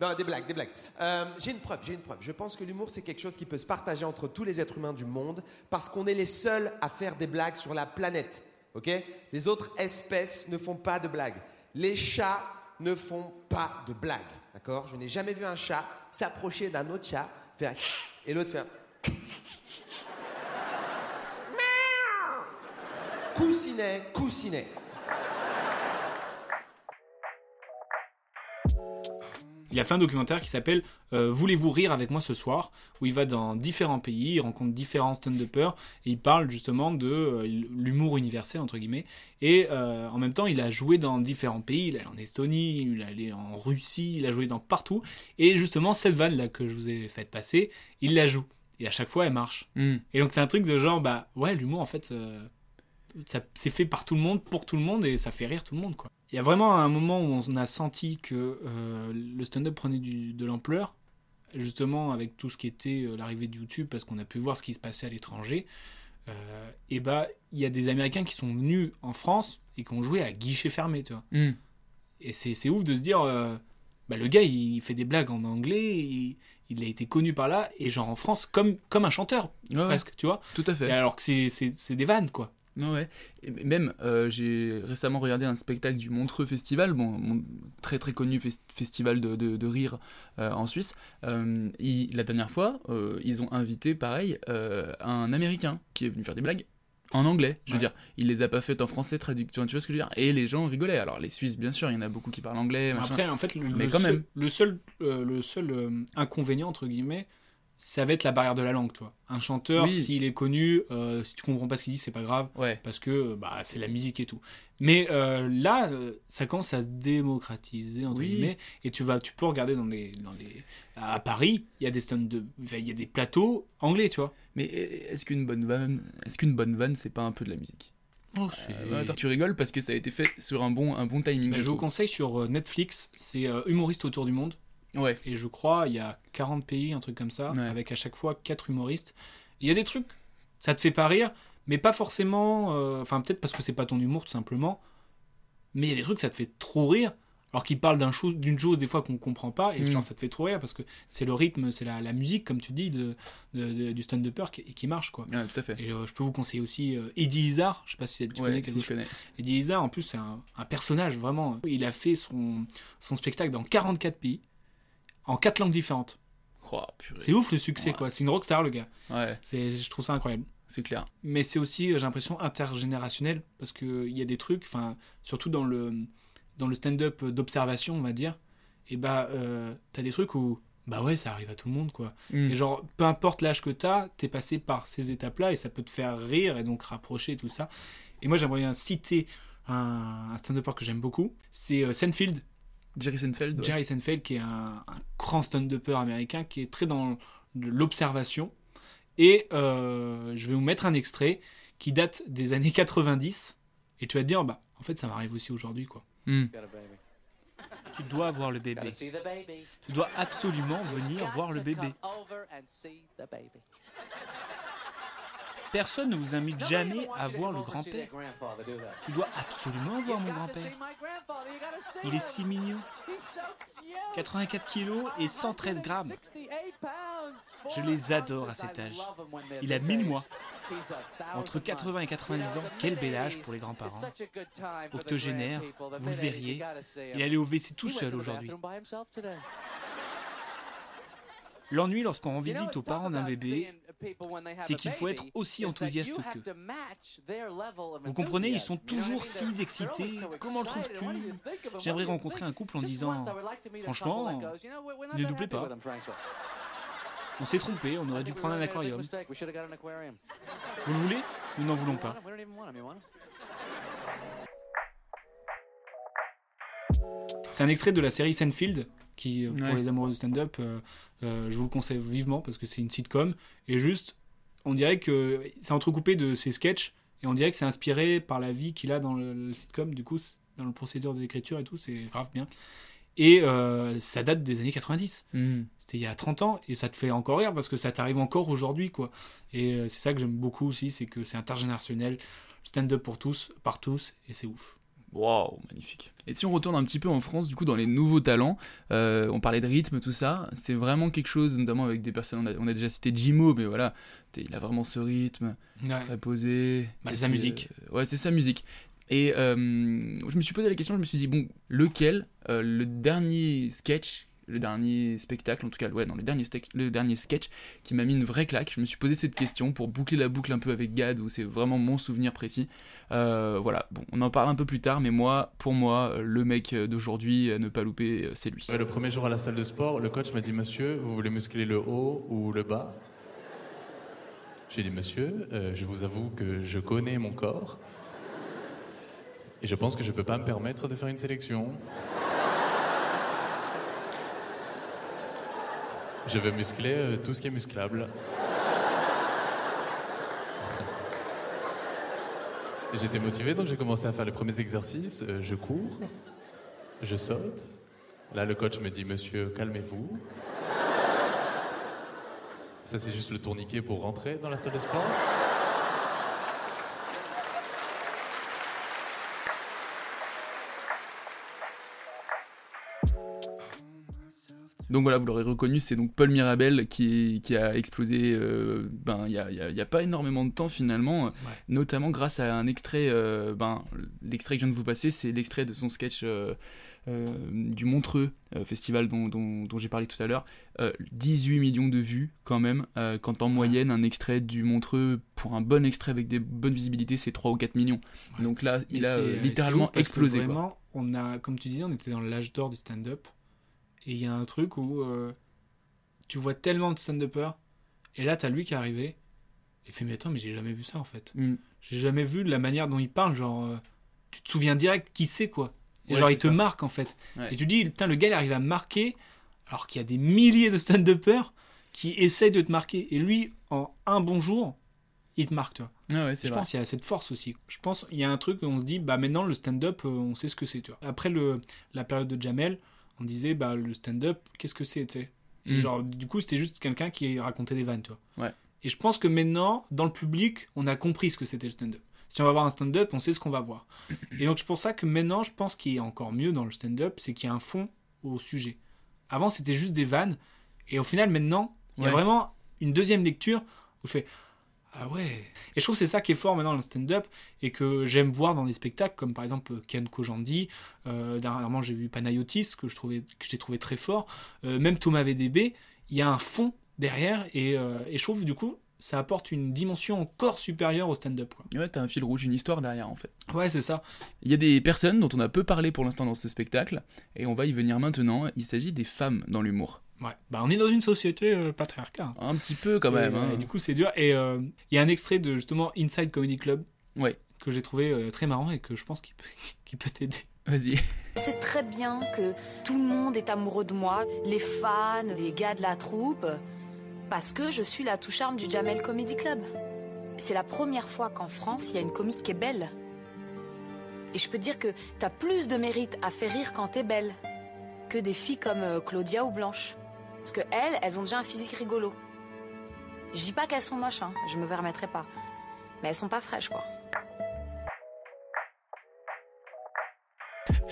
Non, des blagues, des blagues. Euh, j'ai une preuve, j'ai une preuve. Je pense que l'humour, c'est quelque chose qui peut se partager entre tous les êtres humains du monde parce qu'on est les seuls à faire des blagues sur la planète. Ok? Les autres espèces ne font pas de blagues. Les chats ne font pas de blagues. D'accord? Je n'ai jamais vu un chat s'approcher d'un autre chat, faire et l'autre faire. coussinet, coussinet. Il a fait un documentaire qui s'appelle euh, Voulez-vous rire avec moi ce soir? Où il va dans différents pays, il rencontre différents stand-uppers et il parle justement de euh, l'humour universel entre guillemets et euh, en même temps il a joué dans différents pays, il est allé en Estonie, il est allé en Russie, il a joué dans partout et justement cette vanne là que je vous ai fait passer, il la joue et à chaque fois elle marche. Hmm. Et donc c'est un truc de genre bah ouais l'humour en fait ça c'est fait par tout le monde pour tout le monde et ça fait rire tout le monde quoi. Il y a vraiment un moment où on a senti que euh, le stand-up prenait de l'ampleur, justement avec tout ce qui était euh, l'arrivée de YouTube, parce qu'on a pu voir ce qui se passait à l'étranger. Euh, et bah, il y a des Américains qui sont venus en France et qui ont joué à guichet fermé, tu vois. Hmm. Et c'est ouf de se dire, bah, le gars, il fait des blagues en anglais, il, a été connu par là, et genre en France, comme, comme un chanteur, presque, tu vois. Tout à fait. alors que c'est des vannes, quoi. Ouais, et même j'ai récemment regardé un spectacle du Montreux Festival, bon, très très connu festival de, de, rire euh, en Suisse. Euh, la dernière fois, euh, ils ont invité pareil un Américain qui est venu faire des blagues en anglais. Je veux Ouais. dire, il les a pas faites en français traduction, tu vois ce que je veux dire? Et les gens rigolaient. Alors les Suisses, bien sûr, il y en a beaucoup qui parlent anglais. machin. Après, en fait, le, mais le quand seul, même. le seul, euh, le seul euh, inconvénient, entre guillemets, ça va être la barrière de la langue, tu vois. Un chanteur, Oui. s'il est connu, euh, si tu comprends pas ce qu'il dit, c'est pas grave, Ouais. parce que euh, bah, c'est la musique et tout. Mais euh, là, ça commence à se démocratiser, entre Oui. guillemets, et tu, vas, tu peux regarder dans des, dans les... À Paris, il y a des stands de... il y a des plateaux anglais, tu vois. Mais est-ce qu'une bonne vanne, est-ce qu'une bonne vanne, c'est pas un peu de la musique? Oh, Euh, bah, attends, tu rigoles parce que ça a été fait sur un bon, un bon timing. Bah, je je vous conseille sur Netflix, c'est euh, Humoriste autour du monde. Ouais. Et je crois, il y a 40 pays, un truc comme ça, Ouais. avec à chaque fois 4 humoristes. Il y a des trucs, ça te fait pas rire, mais pas forcément. euh, Enfin, peut-être parce que c'est pas ton humour, tout simplement. Mais il y a des trucs, ça te fait trop rire. Alors qu'ils parlent d'un chose, d'une chose des fois qu'on comprend pas, et Mm. genre ça te fait trop rire parce que c'est le rythme, c'est la, la musique, comme tu dis, de, de- de- du stand-upper qui, qui marche, quoi. Ouais, tout à fait. Et euh, je peux vous conseiller aussi euh, Eddie Izzard, je sais pas si tu Ouais, connais si, je connais. Eddie Izzard, en plus, c'est un, un personnage, vraiment. Il a fait son, son spectacle dans 44 pays, en 4 langues différentes. Oh. C'est ouf le succès, Ouais. quoi. C'est une rockstar, le gars. Ouais, C'est, je trouve ça incroyable. c'est clair. Mais c'est aussi, euh, j'ai l'impression, intergénérationnel, parce qu'il y a des trucs, enfin, surtout dans le, dans le stand-up d'observation, on va dire, et bah, euh, t'as des trucs où, bah ouais, ça arrive à tout le monde, quoi. Mm. Et genre, peu importe l'âge que t'as, t'es passé par ces étapes-là, et ça peut te faire rire, et donc rapprocher, et tout ça. Et moi, j'aimerais bien citer un, un stand-upper que j'aime beaucoup, c'est euh, Seinfeld, Jerry Seinfeld. ouais. Jerry Seinfeld, qui est un, un grand stand-upper américain, qui est très dans l'observation. Et euh, je vais vous mettre un extrait qui date des années 90. Et tu vas te dire, bah, en fait, ça m'arrive aussi aujourd'hui, quoi. Hmm. Tu dois voir le bébé. Tu dois absolument venir voir le bébé. Personne ne vous invite jamais à voir le grand-père. Tu dois absolument voir mon grand-père. Il est si mignon. 84 kilos et 113 grammes. Je les adore à cet âge. Il a 1000 mois. Entre 80 et 90 ans, quel bel âge pour les grands-parents. Octogénaire, vous le verriez. Il allait au WC tout seul aujourd'hui. L'ennui lorsqu'on rend visite aux parents d'un bébé, c'est qu'il faut être aussi enthousiaste qu'eux. Vous comprenez, ils sont toujours si excités. Comment le trouves-tu? J'aimerais rencontrer un couple en disant Franchement, ne nous plaît pas. On s'est trompé, on aurait dû prendre un aquarium. Vous le voulez? Nous n'en voulons pas. C'est un extrait de la série Seinfeld, qui, euh, pour Ouais. les amoureux de stand-up, euh, euh, je vous le conseille vivement parce que c'est une sitcom. Et juste, on dirait que c'est entrecoupé de ses sketchs et on dirait que c'est inspiré par la vie qu'il a dans le, le sitcom. Du coup, dans le procédure d'écriture et tout, c'est grave bien. Et euh, ça date des années 90. Hmm. C'était il y a 30 ans et ça te fait encore rire parce que ça t'arrive encore aujourd'hui, quoi. Et c'est ça que j'aime beaucoup aussi, c'est que c'est intergénérationnel, stand-up pour tous, par tous, et c'est ouf. Waouh, magnifique. Et si on retourne un petit peu en France, du coup, dans les nouveaux talents, euh, on parlait de rythme, tout ça, c'est vraiment quelque chose, notamment avec des personnes, on a, on a déjà cité Jimo, mais voilà, il a vraiment ce rythme, Ouais. très posé. Bah, c'est sa musique. euh, ouais, c'est sa musique. Et euh, je me suis posé la question, je me suis dit, bon, lequel, euh, le dernier sketch, le dernier spectacle, en tout cas, ouais, non, le dernier, le dernier sketch qui m'a mis une vraie claque. Je me suis posé cette question pour boucler la boucle un peu avec Gad, où c'est vraiment mon souvenir précis. Euh, voilà, bon, on en parle un peu plus tard, mais moi, pour moi, le mec d'aujourd'hui, ne pas louper, c'est lui. Le premier jour à la salle de sport, le coach m'a dit Monsieur, vous voulez muscler le haut ou le bas? J'ai dit Monsieur, euh, je vous avoue que je connais mon corps et je pense que je ne peux pas me permettre de faire une sélection. Je veux muscler euh, tout ce qui est musclable. J'étais motivé, donc j'ai commencé à faire les premiers exercices. Euh, je cours, je saute. Là, le coach me dit Monsieur, calmez-vous. Ça, c'est juste le tourniquet pour rentrer dans la salle de sport. Donc voilà, vous l'aurez reconnu, c'est donc Paul Mirabel qui, qui a explosé euh, ben, il n'y a, a- y a pas énormément de temps finalement, notamment grâce à un extrait, euh, ben, l'extrait que je viens de vous passer, c'est l'extrait de son sketch euh, euh, du Montreux euh, Festival dont, dont- dont j'ai parlé tout à l'heure. Euh, 18 millions de vues quand même, euh, quand en moyenne un extrait du Montreux, pour un bon extrait avec des bonnes visibilités, c'est 3 ou 4 millions. Donc là, il a euh, littéralement explosé. quoi. Vraiment, on a, comme tu disais, on était dans l'âge d'or du stand-up. Et il y a un truc où euh, tu vois tellement de stand-uppers. Et là, t'as lui qui est arrivé. Il fait, mais attends, mais j'ai jamais vu ça en fait. Mm. J'ai jamais vu de la manière dont il parle. Genre, euh, tu te souviens direct qui c'est quoi. Et Ouais, genre, il te ça. marque en fait. Ouais. Et tu dis, putain, le gars, il arrive à marquer. Alors qu'il y a des milliers de stand-uppers qui essayent de te marquer. Et lui, en un bon jour, il te marque, tu vois. Ah ouais, je vrai. pense qu'il y a cette force aussi. Je pense qu'il y a un truc où on se dit, bah maintenant le stand-up, euh, on sait ce que c'est. Tu vois. Après le, la période de Jamel, on disait, bah le stand-up, qu'est-ce que c'est, Mm. genre, du coup, c'était juste quelqu'un qui racontait des vannes, tu vois. Ouais. Et je pense que maintenant, dans le public, on a compris ce que c'était le stand-up. Si on va voir un stand-up, on sait ce qu'on va voir. Et donc, c'est pour ça que maintenant, je pense qu'il a encore mieux dans le stand-up, c'est qu'il y a un fond au sujet. Avant, c'était juste des vannes. Et au final, maintenant, il y a Ouais. vraiment une deuxième lecture où je fais Ah ouais Et je trouve que c'est ça qui est fort maintenant dans le stand-up et que j'aime voir dans des spectacles comme par exemple Ken Kojandi. Euh, dernièrement, j'ai vu Panayotis que je trouvais, que j'ai trouvé très fort. Euh, même Thomas VDB, il y a un fond derrière et, euh, et je trouve du coup ça apporte une dimension encore supérieure au stand-up. Ouais, t'as un fil rouge, une histoire derrière en fait. Ouais, c'est ça. Il y a des personnes dont on a peu parlé pour l'instant dans ce spectacle, et on va y venir maintenant. Il s'agit des femmes dans l'humour. Ouais. Bah, on est dans une société euh, patriarcale. Un petit peu quand même. Et, hein. et du coup, c'est dur. Et euh, il y a un extrait de justement Inside Comedy Club Ouais. que j'ai trouvé euh, très marrant et que je pense qu'il peut, t'aider. Vas-y. C'est très bien que tout le monde est amoureux de moi, les fans, les gars de la troupe, parce que je suis la touche-arme du Jamel Comedy Club. C'est la première fois qu'en France, il y a une comique qui est belle. Et je peux te dire que t'as plus de mérite à faire rire quand t'es belle que des filles comme euh, Claudia ou Blanche. Parce que elles, elles ont déjà un physique rigolo. Je dis pas qu'elles sont moches, hein, je me permettrai pas. Mais elles sont pas fraîches, quoi.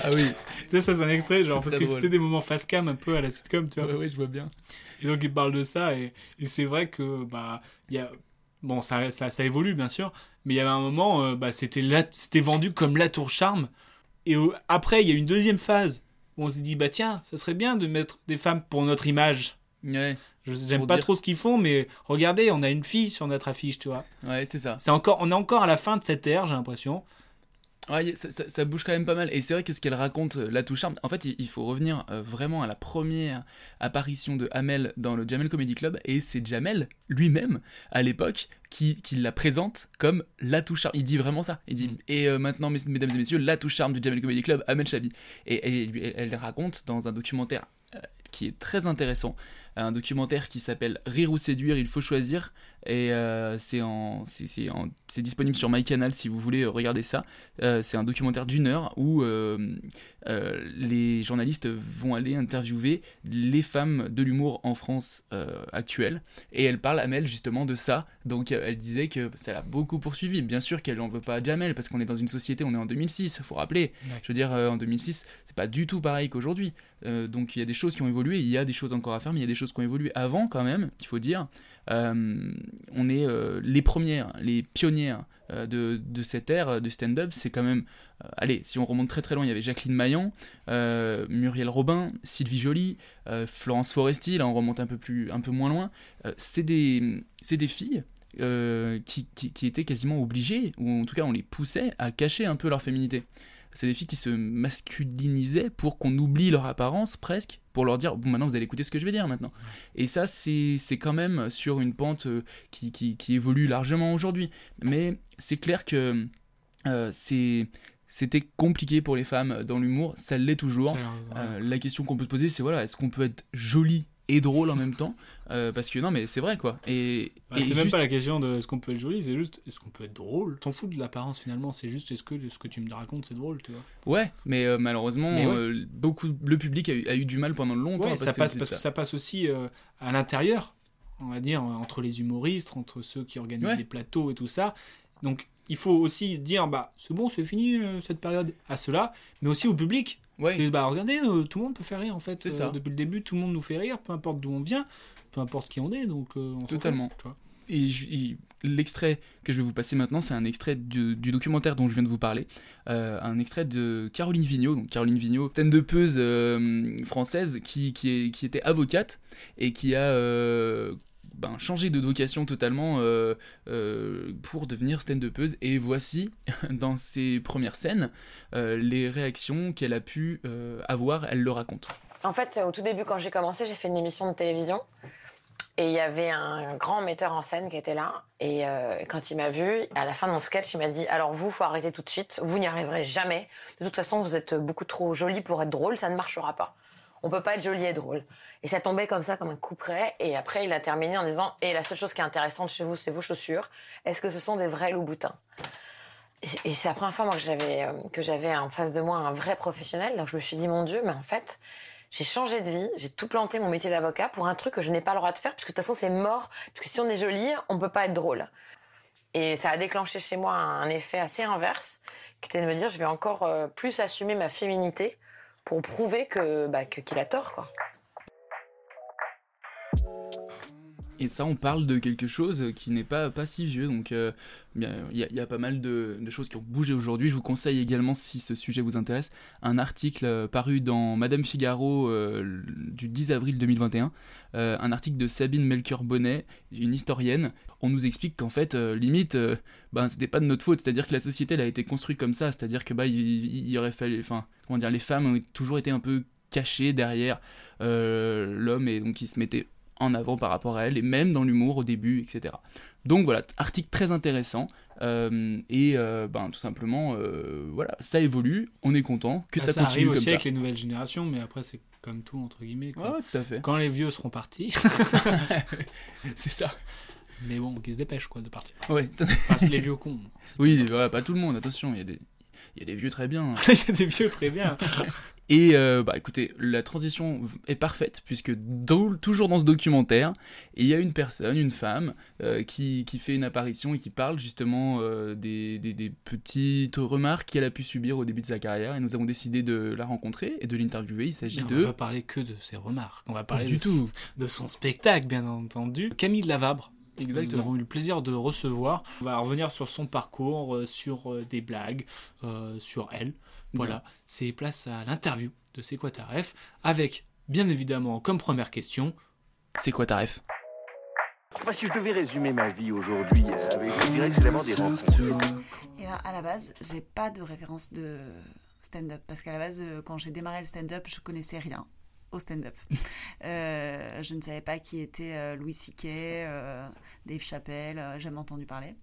Ah oui. tu sais, ça, c'est un extrait, genre, parce que tu sais, des moments face cam un peu à la sitcom, tu vois. Ouais, je vois bien. Et donc, il parle de ça, et, et c'est vrai que, bah, il y a. Bon, ça, ça, ça évolue, bien sûr, mais il y avait un moment, euh, bah, c'était la- c'était vendu comme la tour charme. Et euh, après, il y a une deuxième phase où on s'est dit, bah, tiens, ça serait bien de mettre des femmes pour notre image. Ouais. J'aime pas dire- trop ce qu'ils font, mais regardez, on a une fille sur notre affiche, tu vois. Ouais, c'est ça. C'est encore, on est encore à la fin de cette ère, j'ai l'impression. Ouais, ça, ça- ça bouge quand même pas mal. Et c'est vrai que ce qu'elle raconte, euh, la touche charme, en fait, il, il faut revenir euh, vraiment à la première apparition de Hamel dans le Jamel Comedy Club. Et c'est Jamel lui-même, à l'époque, qui, qui la présente comme la touche charme. Il dit vraiment ça. Il dit, et euh, maintenant, mes- mesdames et messieurs, la touche charme du Jamel Comedy Club, Hamel Chabi. Et, elle, elle raconte dans un documentaire euh, qui est très intéressant, un documentaire qui s'appelle Rire ou séduire, il faut choisir. Et euh, c'est en, disponible sur MyCanal si vous voulez euh, regarder ça. Euh, c'est un documentaire d'une heure où les journalistes vont aller interviewer les femmes de l'humour en France actuelle. Et elle parle à Mel justement de ça. Donc elle disait que ça l'a beaucoup poursuivi. Bien sûr qu'elle n'en veut pas à Jamel parce qu'on est dans une société, on est en 2006, faut rappeler. Ouais. Je veux dire, en 2006, c'est pas du tout pareil qu'aujourd'hui. Donc il y a des choses qui ont évolué, il y a des choses encore à faire, mais il y a des choses qui ont évolué avant quand même, il faut dire. Euh, on est euh, les premières, les pionnières euh, de, cette ère de stand-up. C'est quand même, allez, si on remonte très très loin, il y avait Jacqueline Maillan, Muriel Robin, Sylvie Joly, Florence Foresti. Là, on remonte un peu plus, un peu moins loin. C'est des, des filles. qui, étaient quasiment obligées, ou en tout cas on les poussait à cacher un peu leur féminité. C'est des filles qui se masculinisaient pour qu'on oublie leur apparence presque, pour leur dire bon maintenant vous allez écouter ce que je vais dire maintenant. Et ça c'est quand même sur une pente euh, qui, qui, qui évolue largement aujourd'hui. Mais c'est clair que euh, c'est c'était compliqué pour les femmes dans l'humour, ça l'est toujours. Euh, la question qu'on peut se poser c'est voilà, est-ce qu'on peut être jolie et drôle en même temps Euh, Parce que non mais c'est vrai quoi. Et, Bah, et c'est même pas la question de est-ce qu'on peut être joli, c'est juste est-ce qu'on peut être drôle? T'en fous de l'apparence finalement, c'est juste est-ce que ce que tu me racontes c'est drôle, tu vois? Ouais, mais euh, malheureusement, Mais ouais. euh, beaucoup, le public a eu, a eu du mal pendant longtemps. Ouais, à ça passe parce que ça passe aussi à l'intérieur, on va dire, entre les humoristes, entre ceux qui organisent Ouais. des plateaux et tout ça. Donc il faut aussi dire bah c'est bon, c'est fini cette période à cela, mais aussi au public. Ouais. Ils disent, bah regardez, euh, tout le monde peut faire rire en fait. C'est Euh, ça. depuis le début, tout le monde nous fait rire, peu importe d'où on vient, peu importe qui on est, donc euh, on Totalement. fout, tu vois. Et l'extrait que je vais vous passer maintenant, c'est un extrait du, du documentaire dont je viens de vous parler. Euh, un extrait de Caroline Vigneault. Donc Caroline Vigneault, stand de peuse française qui, qui, est, qui était avocate et qui a ben, de vocation totalement euh, euh, pour devenir stand-upeuse. Et voici, dans ses premières scènes, euh, les réactions qu'elle a pu avoir. Elle le raconte. En fait, au tout début, quand j'ai commencé, j'ai fait une émission de télévision. Et il y avait un grand metteur en scène qui était là. Et quand il m'a vu, à la fin de mon sketch, il m'a dit Alors, vous, faut arrêter tout de suite. Vous n'y arriverez jamais. De toute façon, vous êtes beaucoup trop jolie pour être drôle. Ça ne marchera pas. On peut pas être jolie et drôle. Et ça tombait comme ça, comme un coup près. Et après, il a terminé en disant Et la seule chose qui est intéressante chez vous, c'est vos chaussures. Est-ce que ce sont des vrais loups-boutins Et- Et c'est la première fois que j'avais euh, que j'avais en face de moi un vrai professionnel. Donc je me suis dit Mon Dieu, mais en fait. J'ai changé de vie, j'ai tout planté mon métier d'avocat pour un truc que je n'ai pas le droit de faire, puisque de toute façon c'est mort, parce que si on est jolie, on peut pas être drôle. Et ça a déclenché chez moi un effet assez inverse, qui était de me dire je vais encore euh, plus assumer ma féminité pour prouver que bah, qu'il a tort quoi. Et ça, on parle de quelque chose qui n'est pas, pas si vieux, donc euh, il y, a- pas mal de, choses qui ont bougé aujourd'hui. Je vous conseille également, si ce sujet vous intéresse, un article euh, paru dans Madame Figaro euh, du 10 avril 2021, euh, un article de Sabine Melchior-Bonnet, une historienne. On nous explique qu'en fait, euh, limite, euh, ben, c'était pas de notre faute, c'est-à-dire que la société a été construite comme ça, c'est-à-dire que bah, aurait fallu, enfin, comment dire, les femmes ont toujours été un peu cachées derrière euh, l'homme et donc ils se mettaient en avant par rapport à elle, et même dans l'humour au début, etc. Donc voilà, article très intéressant, euh, et euh, ben, tout simplement, euh, voilà, ça évolue, on est content que ça, ça continue arrive comme aussi ça. avec les nouvelles générations, mais après c'est comme tout entre guillemets. quoi. Ouais, tout à fait. Quand les vieux seront partis, c'est ça. Mais bon, qu'ils se dépêchent quoi de partir. Ouais, ça- les vieux cons. Oui, ouais, pas tout le monde, attention, il y a des, il y a des vieux très bien. Il y a des vieux très bien. Et euh, bah écoutez, la transition est parfaite puisque toujours dans ce documentaire, il y a une personne, une femme, euh, qui, qui fait une apparition et qui parle justement euh, des, des- des petites remarques qu'elle a pu subir au début de sa carrière. Et nous avons décidé de la rencontrer et de l'interviewer. Il s'agit On de... va pas parler que de ses remarques, on va parler du de, tout. de son spectacle, bien entendu. Camille Lavabre. Exactement. Nous avons eu le plaisir de recevoir. On va revenir sur son parcours, euh, sur euh, des blagues, euh, sur elle. Voilà, c'est place à l'interview de C'est quoi ta ref avec, bien évidemment, comme première question, C'est quoi ta ref? Moi, si je devais résumer ma vie aujourd'hui euh, avec, je dirais que c'est d'abord des rencontres. Et à, à la base, j'ai pas de référence de stand-up parce qu'à la base, quand j'ai démarré le stand-up, je connaissais rien au stand-up. Euh, je ne savais pas qui était euh, Louis C.K., euh, Dave Chappelle, euh, jamais entendu parler.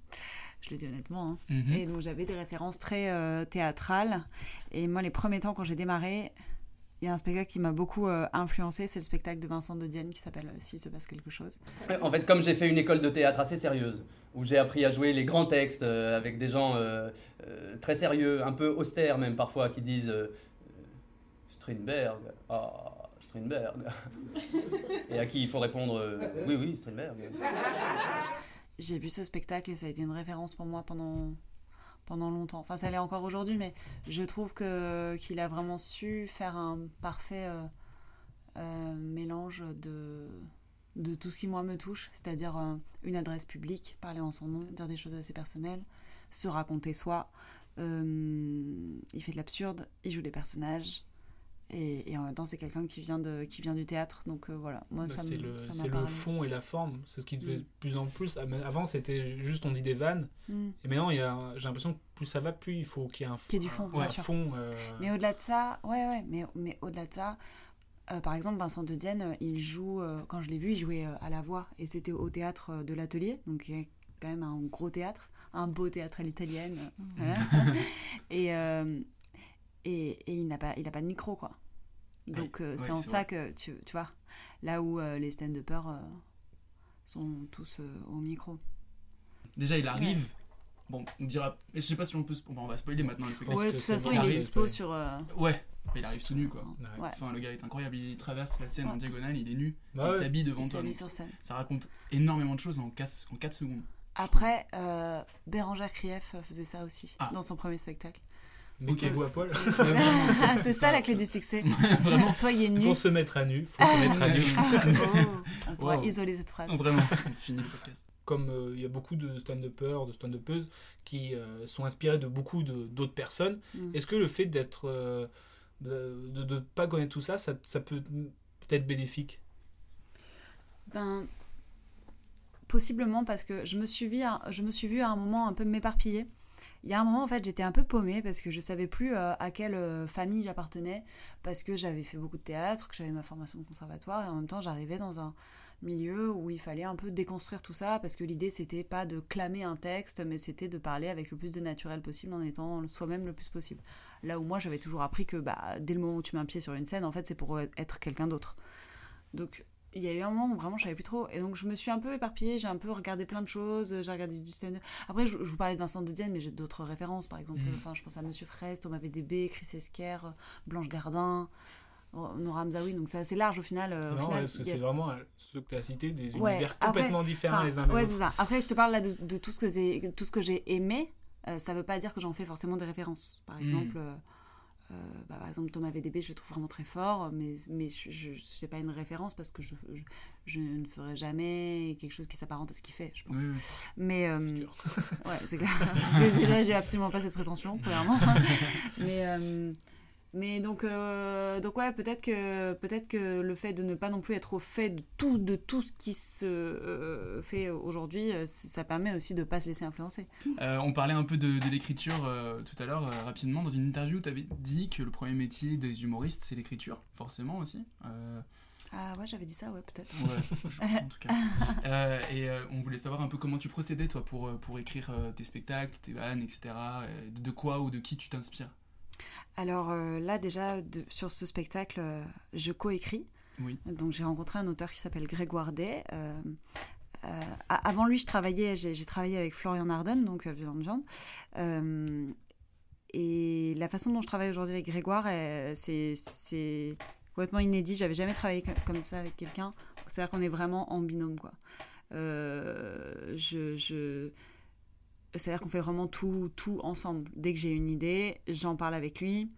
Je le dis honnêtement. hein. Mhm. Et donc j'avais des références très euh, théâtrales. Et moi, les premiers temps, quand j'ai démarré, il y a un spectacle qui m'a beaucoup euh, influencé, c'est le spectacle de Vincent de Dienne qui s'appelle S'il se passe quelque chose. En fait, comme j'ai fait une école de théâtre assez sérieuse, où j'ai appris à jouer les grands textes euh, avec des gens euh, euh, très sérieux, un peu austères même parfois, qui disent euh, Strindberg, ah, Strindberg. et à qui il faut répondre euh, Oui, oui, Strindberg. J'ai vu ce spectacle et ça a été une référence pour moi pendant, pendant longtemps. Enfin, ça l'est encore aujourd'hui, mais je trouve que qu'il a vraiment su faire un parfait euh, euh, mélange de, de tout ce qui, moi, me touche, c'est-à-dire une adresse publique, parler en son nom, dire des choses assez personnelles, se raconter soi. Il fait de l'absurde, il joue des personnages. Et, et en même temps, c'est quelqu'un qui vient de qui vient du théâtre, donc euh, voilà. Moi, bah, ça c'est le, ça le fond et la forme. C'est ce qui devait Mm. de plus en plus. Ah, Avant, c'était juste on dit des vannes. Mm. Et maintenant, il y a, j'ai l'impression que plus ça va, plus il faut qu'il y ait un, Qu'il y ait du fond, un, bien un sûr. fond, euh, Mais au-delà de ça, ouais, ouais, mais, mais au-delà de ça, euh, par exemple, Vincent de Dienne, il joue, euh, quand je l'ai vu, il jouait euh, à la voix, et c'était au théâtre de l'Atelier, donc il y a quand même un gros théâtre, un beau théâtre à l'italienne. voilà. et, euh, et, et il n'a pas, il a pas de micro, quoi. Donc euh, ouais, c'est en ça vrai. que, tu, tu vois, là où euh, les stand-uppers euh, sont tous euh, au micro. Déjà, il arrive. Bon, on dira. Je sais pas si on peut. bon, on va spoiler maintenant le spectacle. Ouais, de toute façon, il est dispo sur, euh, Ouais, il arrive tout nu quoi. Ouais. Enfin, le gars est incroyable. Il traverse la scène en diagonale, il est nu, Bah il ouais. s'habille devant Il toi. sur scène. Ça raconte énormément de choses en 4, en quatre secondes. Après, euh, Bérangère Krief faisait ça aussi Ah. dans son premier spectacle. Mettez-vous à poil. c'est ça la clé du succès. Vraiment. Soyez nus. Pour se mettre à nu, faut se mettre à nu. Oh, on pourra Wow. isoler cette phrase. Vraiment. On finit le podcast. Comme euh, il y a beaucoup de stand-uppers, de stand-uppeuses qui euh, sont inspirés de beaucoup de- d'autres personnes, Mm. est-ce que le fait d'être euh, de ne pas connaître tout ça, ça, ça peut peut-être bénéfique? Ben, possiblement parce que je me suis vu à, je me suis vue à un moment un peu m'éparpiller. Il y a un moment, en fait, j'étais un peu paumée parce que je savais plus euh, à quelle euh, famille j'appartenais, parce que j'avais fait beaucoup de théâtre, que j'avais ma formation de conservatoire, et en même temps, j'arrivais dans un milieu où il fallait un peu déconstruire tout ça, parce que l'idée, c'était pas de clamer un texte, mais c'était de parler avec le plus de naturel possible en étant soi-même le plus possible. Là où moi, j'avais toujours appris que bah, dès le moment où tu mets un pied sur une scène, en fait, c'est pour être quelqu'un d'autre. Donc, il y a eu un moment où vraiment je savais plus trop. Et donc, je me suis un peu éparpillée, j'ai un peu regardé plein de choses, j'ai regardé du stand Après, je, je vous parlais de Vincent de Dienne, mais j'ai d'autres références. Par exemple, Mhm. enfin, je pense à Monsieur Fraisse, Thomas VDB, Chris Esquer, Blanche Gardin, Nora Hamzaoui. Donc, c'est assez large au final. euh, C'est final, ouais, parce que a- c'est vraiment ceux que tu as cités, des Ouais, univers après, complètement différents les uns des ouais, autres. ça. Après, je te parle là de, de tout ce que j'ai, tout ce que j'ai aimé. Euh, ça veut pas dire que j'en fais forcément des références. Par Mm. exemple, euh, bah, par exemple Thomas VDB, je le trouve vraiment très fort, mais mais je, c'est pas une référence parce que je, je, je ne ferai jamais quelque chose qui s'apparente à ce qu'il fait, je pense. Oui, oui. Mais euh, ouais, c'est clair. Mais déjà, j'ai absolument pas cette prétention, premièrement. mais euh, mais donc, euh, donc ouais, peut-être que, peut-être que le fait de ne pas non plus être au fait de tout, de tout ce qui se euh, fait aujourd'hui, euh, ça permet aussi de pas se laisser influencer. Euh, on parlait un peu de, de l'écriture tout à l'heure, rapidement. Dans une interview, tu avais dit que le premier métier des humoristes, c'est l'écriture, forcément aussi. Ah ouais, j'avais dit ça, ouais, peut-être. Ouais, en tout cas. Euh, et euh, on voulait savoir un peu comment tu procédais, toi, pour, pour écrire euh, tes spectacles, tes vannes, etc. de quoi ou de qui tu t'inspires? Alors euh, là, déjà, de- sur ce spectacle, euh, je coécris. Oui. Donc j'ai rencontré un auteur qui s'appelle Grégoire Day. Euh, avant lui, je travaillais, j'ai travaillé avec Florian Nardon, donc Violente Viande. Et la façon dont je travaille aujourd'hui avec Grégoire, c'est complètement inédit. J'avais jamais travaillé co- comme ça avec quelqu'un. C'est-à-dire qu'on est vraiment en binôme, quoi. Je, je... C'est-à-dire qu'on fait vraiment tout, tout ensemble. Dès que j'ai une idée, j'en parle avec lui.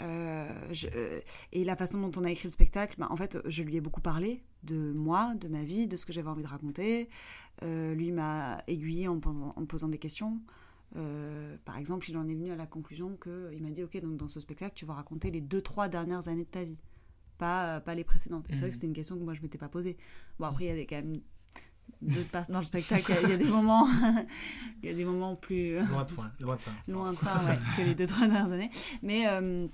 Euh, je- euh, et la façon dont on a écrit le spectacle, bah, en fait, je lui ai beaucoup parlé de moi, de ma vie, de ce que j'avais envie de raconter. Euh, lui m'a aiguillé en, me posant- en me posant des questions. Par exemple, il en est venu à la conclusion que il m'a dit ok donc dans ce spectacle tu vas raconter les deux trois dernières années de ta vie, pas pas les précédentes. Et c'est vrai Mhm. que c'était une question que moi je m'étais pas posée. Bon après il y a des, quand même dans le spectacle, il y a- il y, a des moments, il y a des moments plus Lointain, lointain. lointains ouais, que les deux trois dernières années. Mais euh,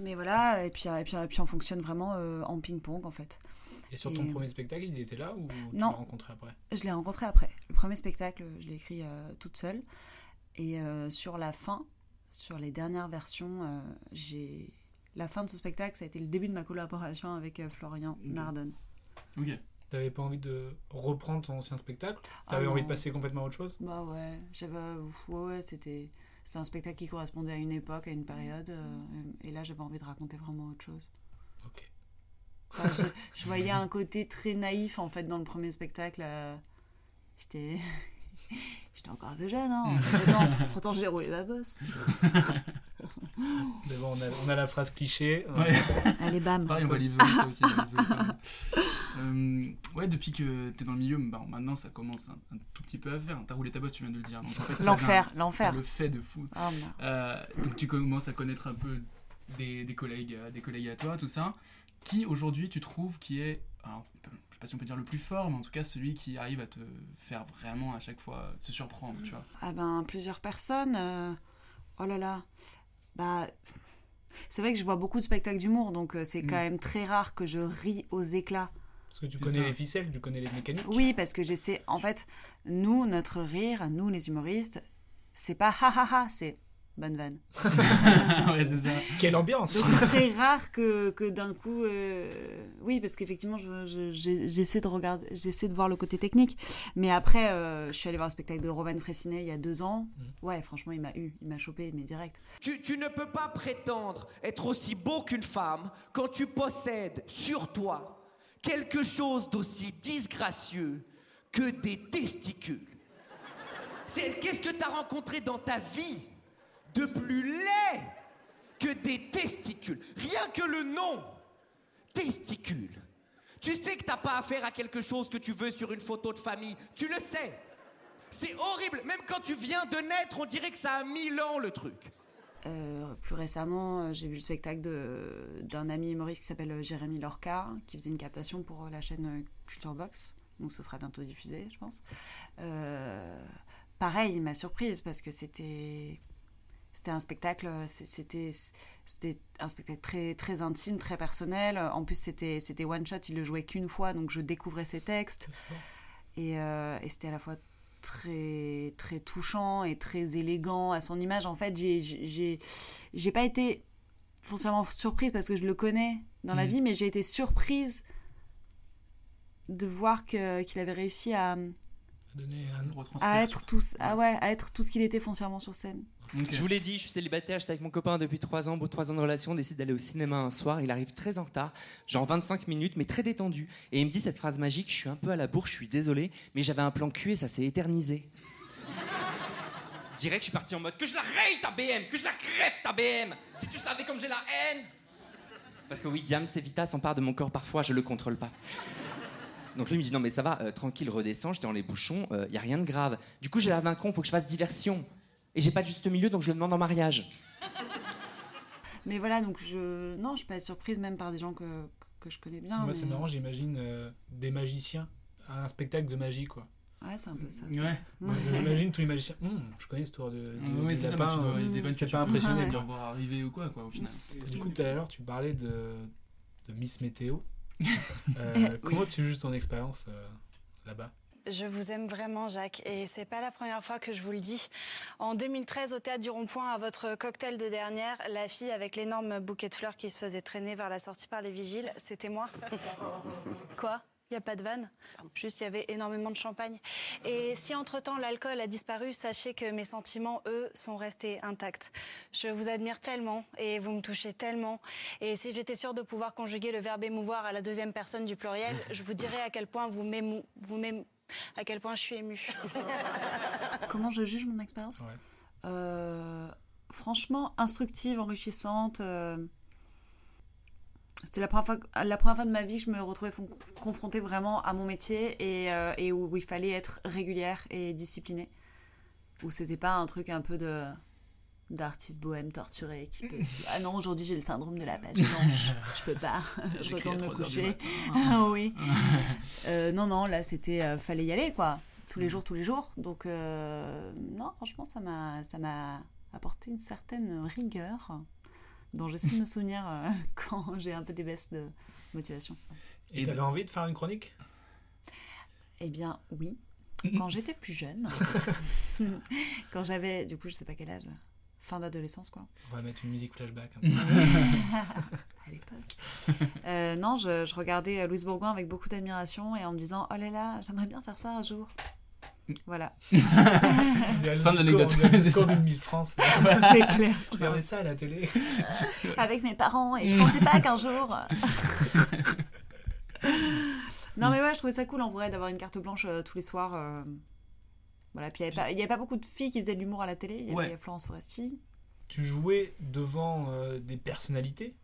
mais voilà et puis et puis et puis on fonctionne vraiment euh, en ping pong en fait. Et sur ton premier spectacle, il était là ou tu Non. l'as rencontré après? Je l'ai rencontré après. Le premier spectacle, je l'ai écrit euh, toute seule. Et euh, sur la fin, sur les dernières versions, euh, j'ai la fin de ce spectacle, ça a été le début de ma collaboration avec euh, Florian Nardon. Ok. T'avais pas envie de reprendre ton ancien spectacle? Ah T'avais envie de passer complètement à autre chose? Bah ouais, j'avais, ouais, ouais, c'était, c'était un spectacle qui correspondait à une époque, à une période, euh, et là j'avais envie de raconter vraiment autre chose. Ok. Enfin, je, je voyais un côté très naïf en fait dans le premier spectacle. euh, j'étais, j'étais encore un peu jeune, hein. Entre temps, j'ai roulé ma bosse. C'est bon, on a, on a la phrase cliché. Ouais. Allez, bam. C'est pareil, on va livrer ça aussi. Euh, ouais, depuis que t'es dans le milieu, bah, maintenant ça commence un, un tout petit peu à faire. T'as roulé ta bosse, tu viens de le dire. En fait, L'enfer, l'enfer. Le fait de fou. Oh. Euh, donc tu commences à connaître un peu des, des collègues, euh, des collègues à toi, tout ça. Qui aujourd'hui tu trouves qui est, alors, je sais pas si on peut dire le plus fort, mais en tout cas celui qui arrive à te faire vraiment à chaque fois se surprendre, tu vois. Ah ben, plusieurs personnes. euh, Oh là là. Bah. C'est vrai que je vois beaucoup de spectacles d'humour, donc euh, c'est Mm. quand même très rare que je ris aux éclats. Parce que tu connais ça. les ficelles, tu connais les mécaniques. Oui, parce que j'essaie. En fait, nous, notre rire, nous les humoristes, c'est pas ha ha ha, c'est bonne vanne. ouais, c'est ça. Quelle ambiance Donc c'est très rare que, que d'un coup. euh, Oui, parce qu'effectivement, je- je- j'ai- j'essaie de regarder, j'essaie de voir le côté technique. Mais après, euh, je suis allée voir le spectacle de Roman Fressinet il y a deux ans. Ouais, franchement, il m'a eu, il m'a chopé, mais direct. Tu, tu ne peux pas prétendre être aussi beau qu'une femme quand tu possèdes sur toi quelque chose d'aussi disgracieux que des testicules. C'est- Qu'est-ce que tu as rencontré dans ta vie de plus laid que des testicules. Rien que le nom. Testicules. Tu sais que t'as pas affaire à quelque chose que tu veux sur une photo de famille. Tu le sais. C'est horrible. Même quand tu viens de naître, on dirait que ça a mille ans le truc. Euh, plus récemment, euh, j'ai vu le spectacle d'un ami humoriste qui s'appelle euh, Jérémy Lorca, qui faisait une captation pour la chaîne Culture Box. Donc ce sera bientôt diffusé, je pense. Euh, pareil, il m'a surprise parce que c'était c'était un spectacle, c'était c'était un spectacle très très intime, très personnel. En plus, c'était c'était one shot, il le jouait qu'une fois, donc je découvrais ses textes. Et, euh, et c'était à la fois très très touchant et très élégant à son image. En fait, j'ai j'ai pas été foncièrement surprise parce que je le connais dans la Mhm. vie, mais j'ai été surprise de voir qu'il avait réussi à Donner à être tout ah ouais à être tout ce qu'il était foncièrement sur scène. Je vous l'ai dit, je suis célibataire, j'étais avec mon copain depuis 3 ans. Au bout de 3 ans de relation, on décide d'aller au cinéma un soir. Il arrive très en retard, genre 25 minutes, mais très détendu. Et il me dit cette phrase magique Je suis un peu à la bourre, je suis désolé, mais j'avais un plan cul et ça s'est éternisé. Direct, je suis parti en mode Que je la raye ta BM, que je la crève ta BM Si tu savais comme j'ai la haine Parce que oui, Diam, c'est Vita s'empare de mon corps parfois, je le contrôle pas. Donc lui me dit non mais ça va, euh, tranquille, redescends, j'étais dans les bouchons, il y a rien de grave. Du coup j'ai l'air d'un con, faut que je fasse diversion. Et j'ai pas de juste milieu donc je le demande en mariage. Mais voilà, donc je non, je peux être surprise même par des gens que que je connais bien. Moi, c'est marrant, j'imagine euh, des magiciens à un spectacle de magie, quoi. Ouais, c'est un peu ça. Ouais. J'imagine tous les magiciens. Hum, je connais cette histoire de, de, Ouais, du c'est ça, lapin, tu dois- euh, des vannes c'est pas impressionné. pas quoi. voir arriver ou quoi, quoi, au final. Du coup, tout à l'heure, tu parlais de, de Miss Météo. Euh, comment tu juges ton expérience euh, là-bas? Je vous aime vraiment, Jacques, et c'est pas la première fois que je vous le dis. En 2013, au théâtre du Rond-Point, à votre cocktail de dernière, la fille avec l'énorme bouquet de fleurs qui se faisait traîner vers la sortie par les vigiles, c'était moi. Quoi? Il n'y a pas de vanne? Juste, il y avait énormément de champagne. Et si entre-temps l'alcool a disparu, sachez que mes sentiments, eux, sont restés intacts. Je vous admire tellement et vous me touchez tellement. Et si j'étais sûre de pouvoir conjuguer le verbe émouvoir à la deuxième personne du pluriel, je vous dirais à quel point vous m'émou... À quel point je suis émue. Comment je juge mon expérience Euh, Franchement, instructive, enrichissante. euh, C'était la première, fois, la première fois de ma vie que je me retrouvais confrontée vraiment à mon métier et, euh, et où il fallait être régulière et disciplinée. Où c'était pas un truc un peu de d'artiste bohème torturé qui peut ah non aujourd'hui j'ai le syndrome de la page blanche. Je peux pas. Je retourne me 3 heures du coucher. ah oui. Euh, non non là c'était euh, fallait y aller quoi. Tous les jours tous les jours. Donc euh, non franchement ça m'a ça m'a apporté une certaine rigueur dont j'essaie de me souvenir euh, quand j'ai un peu des baisses de motivation. Et t'avais envie de faire une chronique? Eh bien, oui. Quand j'étais plus jeune, quand j'avais, du coup, je sais pas quel âge, fin d'adolescence, quoi. On va mettre une musique flashback. hein. à l'époque. Euh, non, je, je regardais euh, Louise Bourgoin avec beaucoup d'admiration et en me disant, oh là là, j'aimerais bien faire ça un jour. Voilà. Fin le C'est discours d'une Miss France. C'est clair. Je regardais ça à la télé. avec mes parents et je pensais pas qu'un jour. non mais ouais, je trouvais ça cool en vrai d'avoir une carte blanche euh, tous les soirs. euh, Voilà, puis il n'y avait, pas- avait beaucoup de filles qui faisaient de l'humour à la télé. Il y avait Ouais. Florence Foresti. Tu jouais devant euh, des personnalités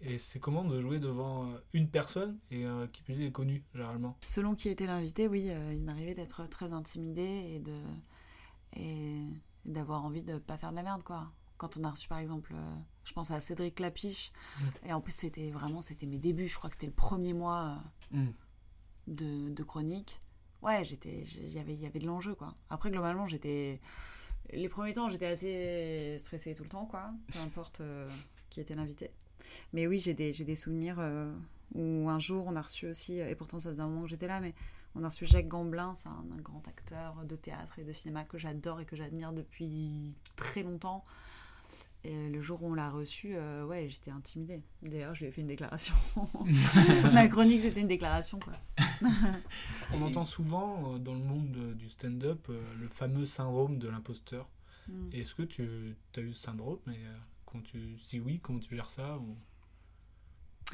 et c'est comment de jouer devant euh, une personne et euh, qui plus est connue généralement? Selon qui était l'invité, oui, euh, il m'arrivait d'être très intimidée et de et d'avoir envie de pas faire de la merde quoi. Quand on a reçu par exemple, euh, je pense à Cédric Clapiche et en plus c'était vraiment c'était mes débuts. Je crois que c'était le premier mois Mm. de, de chronique. Ouais, j'étais, y avait il y avait de l'enjeu quoi. Après globalement j'étais les premiers temps j'étais assez stressée tout le temps quoi, peu importe euh, qui était l'invité. Mais oui, j'ai des, des souvenirs euh, où un jour on a reçu aussi, et pourtant ça faisait un moment que j'étais là, mais on a reçu Jacques Gamblin, c'est un grand acteur de théâtre et de cinéma que j'adore et que j'admire depuis très longtemps. Et le jour où on l'a reçu, euh, ouais, j'étais intimidée. D'ailleurs, je lui ai fait une déclaration. Ma chronique, c'était une déclaration, quoi. On entend souvent euh, dans le monde de- du stand-up euh, le fameux syndrome de l'imposteur. Mm. Est-ce que tu as eu ce syndrome et euh, quand tu, si oui, comment tu gères ça ou...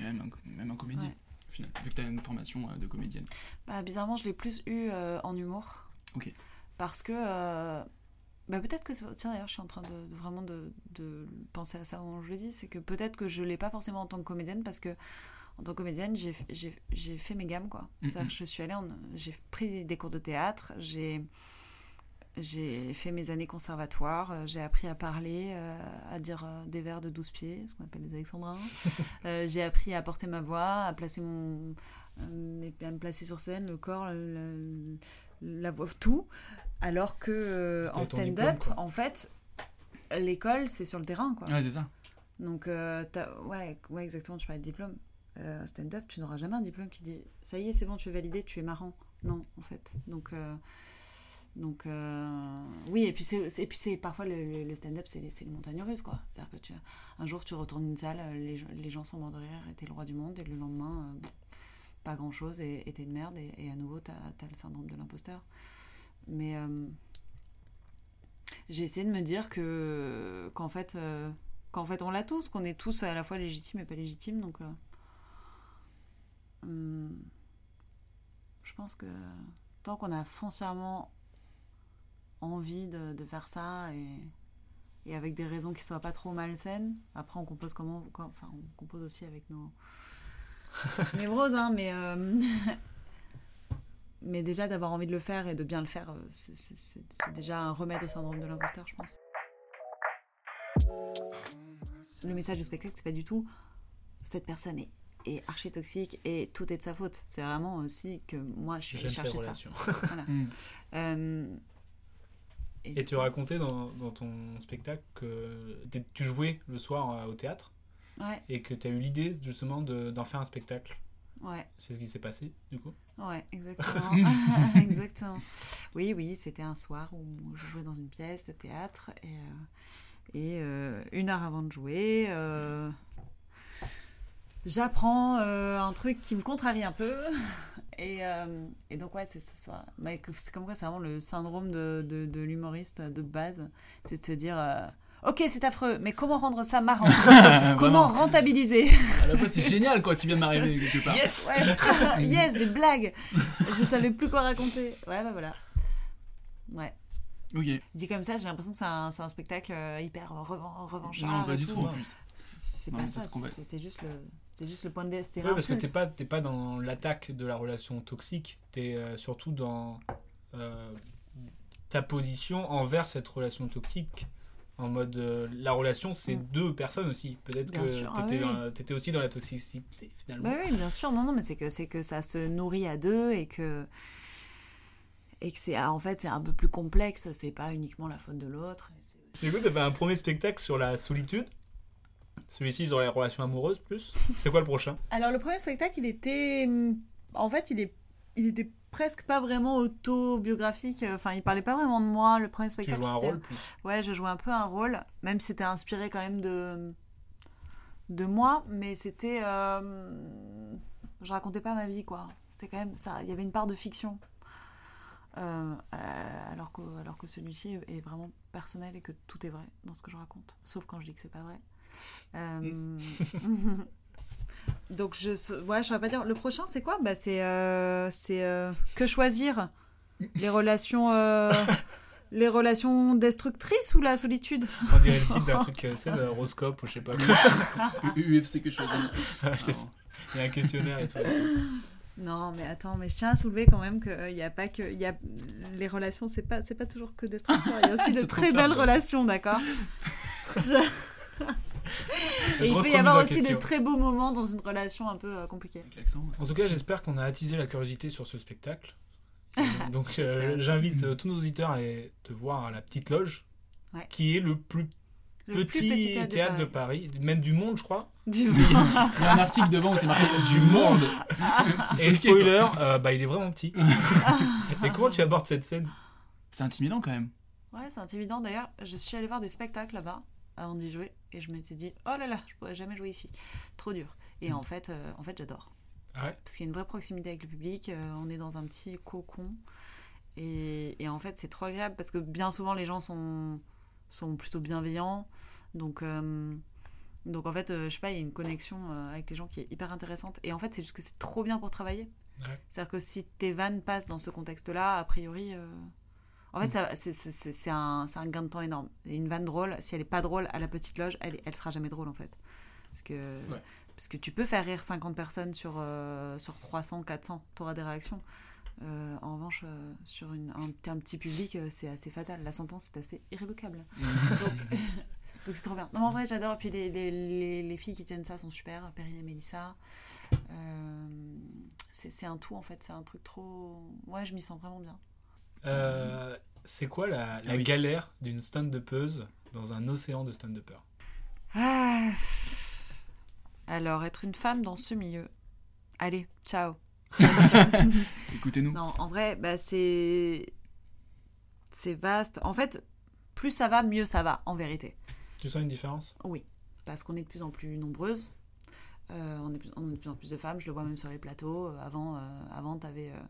Même, en, même en comédie, Ouais. au final, vu que tu as une formation euh, de comédienne. Bah, bizarrement, je l'ai plus eu euh, en humour. Ok. Parce que. euh, bah, peut-être que. Tiens, d'ailleurs, je suis en train de, de vraiment de, de penser à ça au moment où je le dis, c'est que peut-être que je l'ai pas forcément en tant que comédienne parce que en tant que comédienne, j'ai, fait mes gammes quoi. Je suis allée, j'ai pris des cours de théâtre, j'ai j'ai fait mes années conservatoire, euh, j'ai appris à parler, euh, à dire euh, des vers de 12 pieds, ce qu'on appelle les alexandrins. Euh, j'ai appris à porter ma voix, à placer mon à me placer sur scène, le corps, le- la voix, tout. Alors que euh, en stand-up, en fait, l'école, c'est sur le terrain, quoi. Ouais, c'est ça. Donc, euh, ouais, ouais, exactement, tu parlais de diplôme. Euh, stand-up, tu n'auras jamais un diplôme qui dit ça y est, c'est bon, tu es validé, tu es marrant. Non, en fait. Donc, euh, donc oui, et puis c'est et puis c'est parfois le, stand-up, c'est les, montagnes russes, quoi. C'est-à-dire que tu, un jour, tu retournes une salle, les, gens- les gens sont morts de rire, et t'es le roi du monde, et le lendemain, pas grand-chose, et et t'es une merde, et, et à nouveau, t'as as le syndrome de l'imposteur. Mais euh, j'ai essayé de me dire que qu'en fait, euh, qu'en fait, on l'a tous, qu'on est tous à la fois légitimes et pas légitimes, donc. euh, hum, je pense que tant qu'on a foncièrement envie de, de faire ça et, et avec des raisons qui soient pas trop malsaines, après on compose comment, quand- enfin on compose aussi avec nos névroses, hein, mais euh, mais déjà d'avoir envie de le faire et de bien le faire, euh, c'est- déjà un remède au syndrome de l'imposteur, je pense. Le message du spectacle, c'est pas du tout cette personne est, est archi toxique et tout est de sa faute. C'est vraiment aussi que moi je suis allée chercher ça. relations. Voilà. Mm. Euh, Et tu racontais dans, dans ton spectacle que tu jouais le soir euh, au théâtre Ouais. et que tu as eu l'idée justement de- d'en faire un spectacle. Ouais. C'est ce qui s'est passé du coup Ouais, exactement. exactement. Oui, oui, c'était un soir où je jouais dans une pièce de théâtre et, euh, et euh, une heure avant de jouer, euh, j'apprends euh, un truc qui me contrarie un peu. Et, euh, et donc, ouais, c'est ce soir. C'est comme quoi, c'est vraiment le syndrome de, de, de l'humoriste de base. C'est de se dire. Ok, c'est affreux, mais comment rendre ça marrant Comment rentabiliser À la fois, c'est génial, quoi, ce qui vient de m'arriver quelque part. Yes Ouais. Yes, des blagues Je savais plus quoi raconter. Ouais, bah voilà. Ouais. Ok. Dit comme ça, j'ai l'impression que c'est un, spectacle euh, hyper revan- revanchard. Non, pas du tout, en C'est- plus. C'est Non, pas ça, ce qu'on veut. c'était juste, le, c'était juste le point de dé- Oui, parce que t'es pas, pas dans l'attaque de la relation toxique, t'es euh, surtout dans euh, ta position envers cette relation toxique. En mode, euh, la relation, c'est Mm. deux personnes aussi. Peut-être que ah oui, t'étais aussi dans la toxicité finalement. Bah oui, bien sûr. Non, non, mais c'est que, c'est que ça se nourrit à deux et que. Et que c'est. En fait, c'est un peu plus complexe. C'est pas uniquement la faute de l'autre. Du coup, t'avais un premier spectacle sur la solitude. Celui-ci sur les relations amoureuses plus. C'est quoi le prochain? Alors, le premier spectacle, il était. hum, En fait, il, est... il était presque pas vraiment autobiographique. Enfin, il parlait pas vraiment de moi. Le premier spectacle. jouais un rôle. Ouais, je jouais un peu un rôle. Même si c'était inspiré quand même de. de moi. Mais c'était. euh, Je racontais pas ma vie, quoi. C'était quand même ça. Il y avait une part de fiction. Euh, euh, alors que, alors que celui-ci est vraiment personnel et que tout est vrai dans ce que je raconte. Sauf quand je dis que c'est pas vrai. Euh, Donc, je, ouais, je saurais pas dire. Le prochain, c'est quoi? Bah, C'est euh, c'est, euh, que choisir Les relations. euh, les relations destructrices ou la solitude? On dirait le titre d'un truc, euh, tu sais, de Roscope ou je sais pas quoi. UFC que je choisis. Ouais. Il y a un questionnaire et tout. Non, mais attends, mais je tiens à soulever quand même qu'il n'y a pas que. il Y a, les relations, c'est pas, c'est pas toujours que destructeur. Il y a aussi de très belles relations, d'accord? Je- Et il peut y avoir aussi de très beaux moments dans une relation un peu euh, compliquée. En tout cas, j'espère qu'on a attisé la curiosité sur ce spectacle. Donc, euh, j'invite euh, tous nos auditeurs à aller te voir à la Petite Loge, Ouais. qui est le plus Le plus petit, petit théâtre de Paris. même du monde, je crois. Du Il y a un article devant où c'est marqué du monde. Et spoiler, euh, bah, il est vraiment petit. Et comment tu abordes cette scène? C'est intimidant quand même. Ouais, c'est intimidant. D'ailleurs, je suis allée voir des spectacles là-bas avant d'y jouer et je m'étais dit, oh là là, je pourrais jamais jouer ici. Trop dur. Et en fait, euh, en fait j'adore. Ah ouais? Parce qu'il y a une vraie proximité avec le public. euh, on est dans un petit cocon. Et, et en fait, c'est trop agréable parce que bien souvent, les gens sont, sont plutôt bienveillants. Donc, euh, donc en fait, je sais pas, il y a une connexion avec les gens qui est hyper intéressante. Et en fait, c'est juste que c'est trop bien pour travailler. Ouais. C'est-à-dire que si tes vannes passent dans ce contexte-là, a priori, En fait, c'est- un, gain de temps énorme. Une vanne drôle, si elle est pas drôle à la petite loge, elle, elle sera jamais drôle en fait. Parce que, Ouais. parce que tu peux faire rire 50 personnes sur, euh, sur 300, 400, tu auras des réactions. Euh, en revanche, euh, sur une- un, un petit public, euh, c'est assez fatal. La sentence est assez irrévocable. Donc, c'est trop bien. Non, mais en vrai, j'adore. Puis les, les, les, les filles qui tiennent ça sont super. Perry et Mélissa. C'est c'est un tout en fait. C'est un truc trop. Ouais, je m'y sens vraiment bien. Euh, c'est quoi la, la Ah oui. galère d'une stand-upeuse dans un océan de stand-uppers Ah. Alors, être une femme dans ce milieu. Allez, ciao. Écoutez-nous. Non, en vrai, bah, c'est. C'est vaste. En fait, plus ça va, mieux ça va, en vérité. Tu sens une différence? Oui, parce qu'on est de plus en plus nombreuses. Euh, on, est, plus- on est de plus en plus de femmes. Je le vois même sur les plateaux. Euh, Avant, euh, avant t'avais, euh,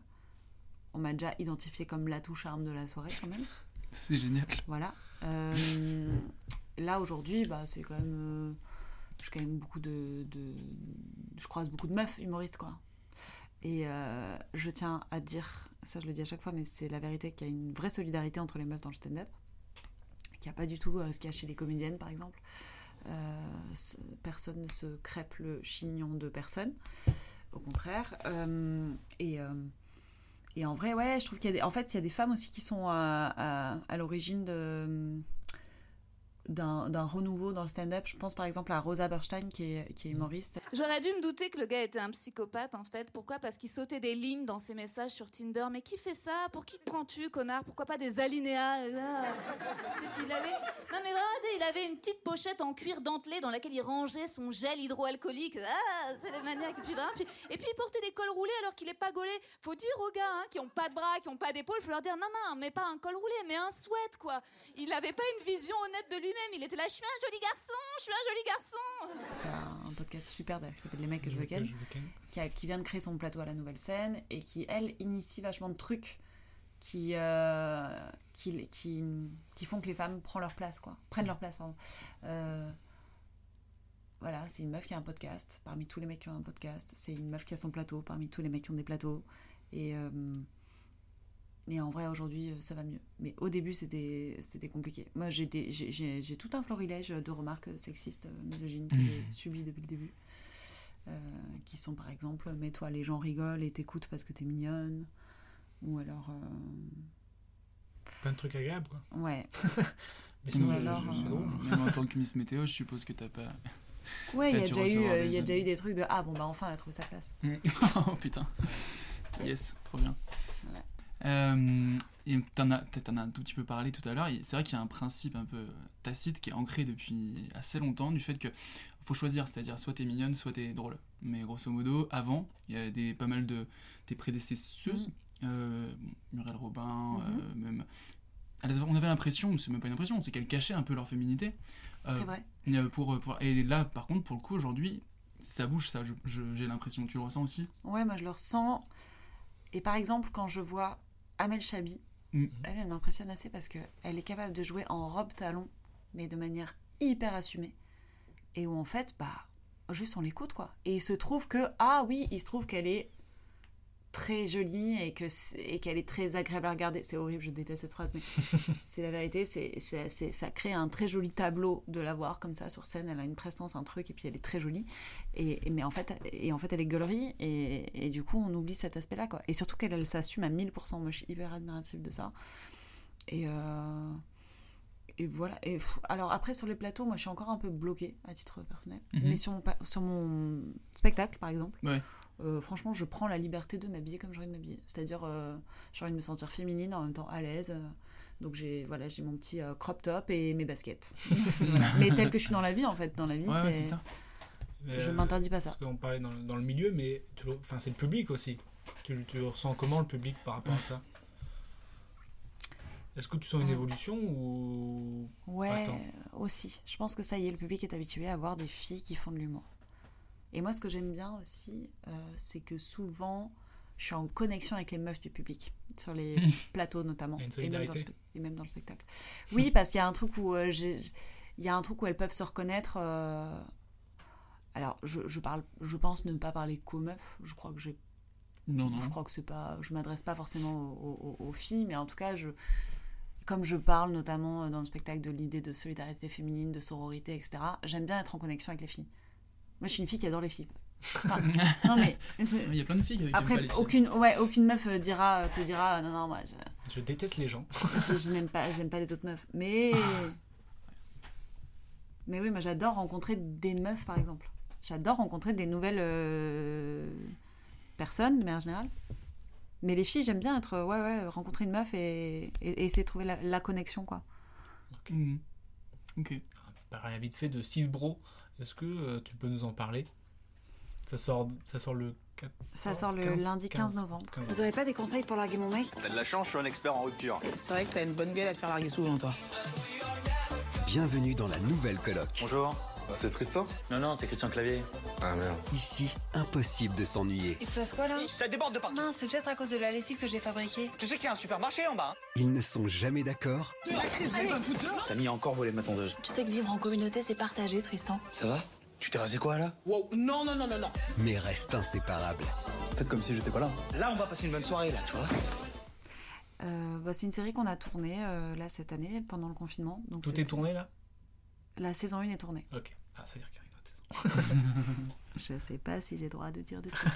on m'a déjà identifié comme l'atout charme de la soirée, quand même. C'est génial. Voilà. Euh, là, aujourd'hui, bah, c'est quand même. euh, j'ai quand même beaucoup de, de- Je croise beaucoup de meufs humoristes, quoi. Et euh, je tiens à dire, ça je le dis à chaque fois, mais c'est la vérité, qu'il y a une vraie solidarité entre les meufs dans le stand-up. Qu'il n'y a pas du tout ce qu'il y a chez les comédiennes, par exemple. Euh, personne ne se crêpe le chignon de personne. Au contraire. Euh, et. Et en vrai, ouais, je trouve qu'il y a des, en fait, il y a des femmes aussi qui sont à, à- à l'origine de d'un d'un renouveau dans le stand-up. Je pense par exemple à Rosa Berstein qui est, qui est humoriste. J'aurais dû me douter que le gars était un psychopathe en fait. Pourquoi? Parce qu'il sautait des lignes dans ses messages sur Tinder. Mais qui fait ça? Pour qui te prends-tu, connard? Pourquoi pas des alinéas? Ah. Et puis il avait... Non mais vraiment, il avait une petite pochette en cuir dentelé dans laquelle il rangeait son gel hydroalcoolique. Ah, c'est les maniaques. Et puis, vraiment, puis- et puis il portait des cols roulés alors qu'il est pas gaulé. Faut dire aux gars hein, qui ont pas de bras, qui ont pas d'épaules, faut leur dire non non, mais pas un col roulé, mais un sweat quoi. Il avait pas une vision honnête de lui-même. Il était là, je suis un joli garçon, je suis un joli garçon. a un podcast super d'ailleurs qui s'appelle Les mecs que je veux ken, qui, a- qui vient de créer son plateau à la nouvelle scène et qui, elle, initie vachement de trucs qui, euh, qui, qui, qui font que les femmes prennent leur place, quoi. Prennent leur place, pardon. Euh, voilà, c'est une meuf qui a un podcast parmi tous les mecs qui ont un podcast. C'est une meuf qui a son plateau parmi tous les mecs qui ont des plateaux. Et, euh, et en vrai, aujourd'hui, euh, ça va mieux. Mais au début, c'était c'était compliqué. Moi, j'ai des- j'ai- j'ai j'ai tout un florilège de remarques sexistes, euh, misogynes que j'ai subies depuis le début. Euh, qui sont par exemple, mets-toi, les gens rigolent et t'écoutent parce que t'es mignonne. Ou alors. euh, Plein de trucs agréables, quoi. Ouais. Mais sinon, Ou je- alors, je suis drôle. Même en tant que Miss Météo, je suppose que t'as pas. Ouais, il y a déjà eu, y a déjà eu des trucs de ah bon bah enfin elle a trouvé sa place. oh putain. Yes, trop bien. Euh, et as, t'en as un tout petit peu parlé tout à l'heure. C'est vrai qu'il y a un principe un peu tacite qui est ancré depuis assez longtemps du fait que faut choisir, c'est-à-dire soit t'es mignonne, soit t'es drôle. Mais grosso modo, avant, il y a des, pas mal de tes prédécesseuses, euh, Muriel Robin, Mhm. euh, même. On avait l'impression, c'est même pas une impression, c'est qu'elles cachaient un peu leur féminité. Euh, C'est vrai. Pour, pour, et là, par contre, pour le coup, aujourd'hui, ça bouge, ça, j'ai l'impression. Tu le ressens aussi? Ouais, moi je le ressens. Et par exemple, quand je vois Amel Chabi, Mm. elle, elle m'impressionne assez parce qu'elle est capable de jouer en robe talon, mais de manière hyper assumée. Et où en fait, bah, juste on l'écoute quoi. Et il se trouve que, ah oui, il se trouve qu'elle est très jolie et que et qu'elle est très agréable à regarder. C'est horrible, je déteste cette phrase, mais c'est la vérité. C'est, ça crée un très joli tableau de la voir comme ça sur scène. Elle a une prestance, un truc, et puis elle est très jolie. Et, et- mais en fait, et en fait, elle est gaulerie et, et du coup, on oublie cet aspect-là, quoi. Et surtout qu'elle elle s'assume à 1000%. Moi, je suis hyper admirative de ça. Et euh, et voilà. Et pff, alors après sur les plateaux, moi, je suis encore un peu bloquée à titre personnel. Mhm. Mais sur mon, sur mon spectacle, par exemple. Ouais. Euh, franchement, je prends la liberté de m'habiller comme j'ai envie de m'habiller. C'est-à-dire, euh, j'ai envie de me sentir féminine en même temps à l'aise. donc j'ai voilà, j'ai mon petit euh, crop top et mes baskets. Voilà. Mais tel que je suis dans la vie, en fait, dans la vie, Ouais, ouais, c'est ça. Je Euh, m'interdis pas ça. Parce qu'on parlait dans, le- dans le milieu, mais tu le- enfin, c'est le public aussi. Tu, tu ressens comment le public par rapport à ça? Est-ce que tu sens une évolution ou Ouais, Attends. aussi. Je pense que ça y est, le public est habitué à voir des filles qui font de l'humour. Et moi, ce que j'aime bien aussi, euh, c'est que souvent, je suis en connexion avec les meufs du public, sur les plateaux notamment. Et, même dans le solidarité. spe- et même dans le spectacle. Oui, parce qu'il y a un truc où, euh, il y a un truc où elles peuvent se reconnaître. euh, Alors, je, je parle, je pense ne pas parler qu'aux meufs. Je crois que j'ai Non, non. je crois que c'est pas je m'adresse pas forcément aux, aux- aux filles mais en tout cas je comme je parle notamment dans le spectacle de l'idée de solidarité féminine, de sororité, etc., j'aime bien être en connexion avec les filles. Moi, je suis une fille qui adore les filles. Enfin, non mais Il y a plein de filles après pas les filles. aucune ouais aucune meuf euh, dira te dira non non moi je, Je déteste les gens. je, je n'aime pas j'aime pas les autres meufs mais mais oui moi j'adore rencontrer des meufs par exemple j'adore rencontrer des nouvelles euh, personnes de manière générale mais les filles j'aime bien être ouais ouais rencontrer une meuf et, et- et essayer de trouver la, la connexion quoi. Ok. Par un vite fait de 6 bros, est-ce que euh, tu peux nous en parler? Ça sort, ça sort le 4 ça sort le lundi 15 novembre 15. vous avez pas des conseils pour larguer mon mec T'as de la chance, je suis un expert en rupture. C'est vrai que t'as une bonne gueule à te faire larguer souvent, toi. Bienvenue dans la nouvelle coloc. Bonjour. C'est Tristan Non, non, c'est Christian Clavier. Ah merde. Ici, impossible de s'ennuyer. il se passe quoi là Ça déborde de partout. non c'est peut-être à cause de la lessive que j'ai fabriquée Tu sais qu'il y a un supermarché en bas. hein Ils ne sont jamais d'accord, C'est la crise, dehors Samy a encore volé ma tondeuse. Tu sais que vivre en communauté, c'est partagé, Tristan. Ça va? Tu t'es rasé quoi là? Wow, non, non, non, non, non. mais restent inséparables. Faites comme si j'étais pas là. Là, on va passer une bonne soirée là, tu vois. Euh, bah, c'est une série qu'on a tournée euh, là cette année pendant le confinement. Donc Tout c'était- est tourné là? La saison 1 est tournée. Ok. Ah, ça veut dire qu'il y a une autre saison. Je sais pas si j'ai le droit de dire des trucs.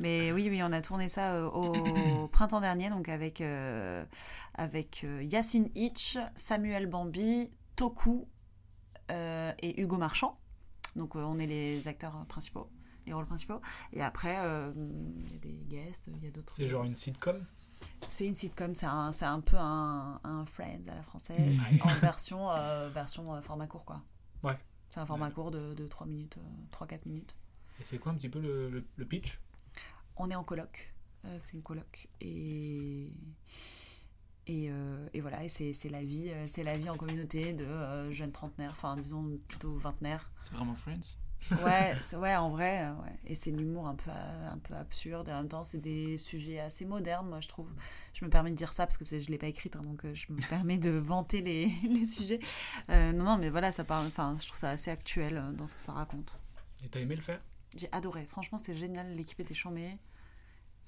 Mais oui, oui, on a tourné ça euh, au printemps dernier, donc avec, euh, avec euh, Yacine Hitch, Samuel Bambi, Toku euh, et Hugo Marchand. Donc euh, on est les acteurs principaux, les rôles principaux. Et après, euh, il y a des guests, il y a d'autres. C'est genre une sitcom? C'est une sitcom, c'est un, c'est un peu un, un Friends à la française, en version, euh, version euh, format court, quoi. Ouais. C'est un format court de, de 3 minutes, euh, 3-4 minutes. Et c'est quoi un petit peu le, le- le pitch? On est en coloc, euh, c'est une coloc. Et, et, euh, et voilà, et c'est c'est la vie, euh, c'est la vie en communauté de euh, jeunes trentenaires, enfin disons plutôt vingtenaires. C'est vraiment Friends Ouais, c'est- ouais, en vrai, ouais. Et c'est l'humour un peu, un peu absurde. Et en même temps, c'est des sujets assez modernes, moi, je trouve. Je me permets de dire ça parce que c'est- je l'ai pas écrite, hein, donc je me permets de vanter les, les sujets. Euh, non, non, mais voilà, ça parle. Enfin, je trouve ça assez actuel dans ce que ça raconte. Et t'as aimé le faire? J'ai adoré. Franchement, c'était génial. L'équipe était chambée.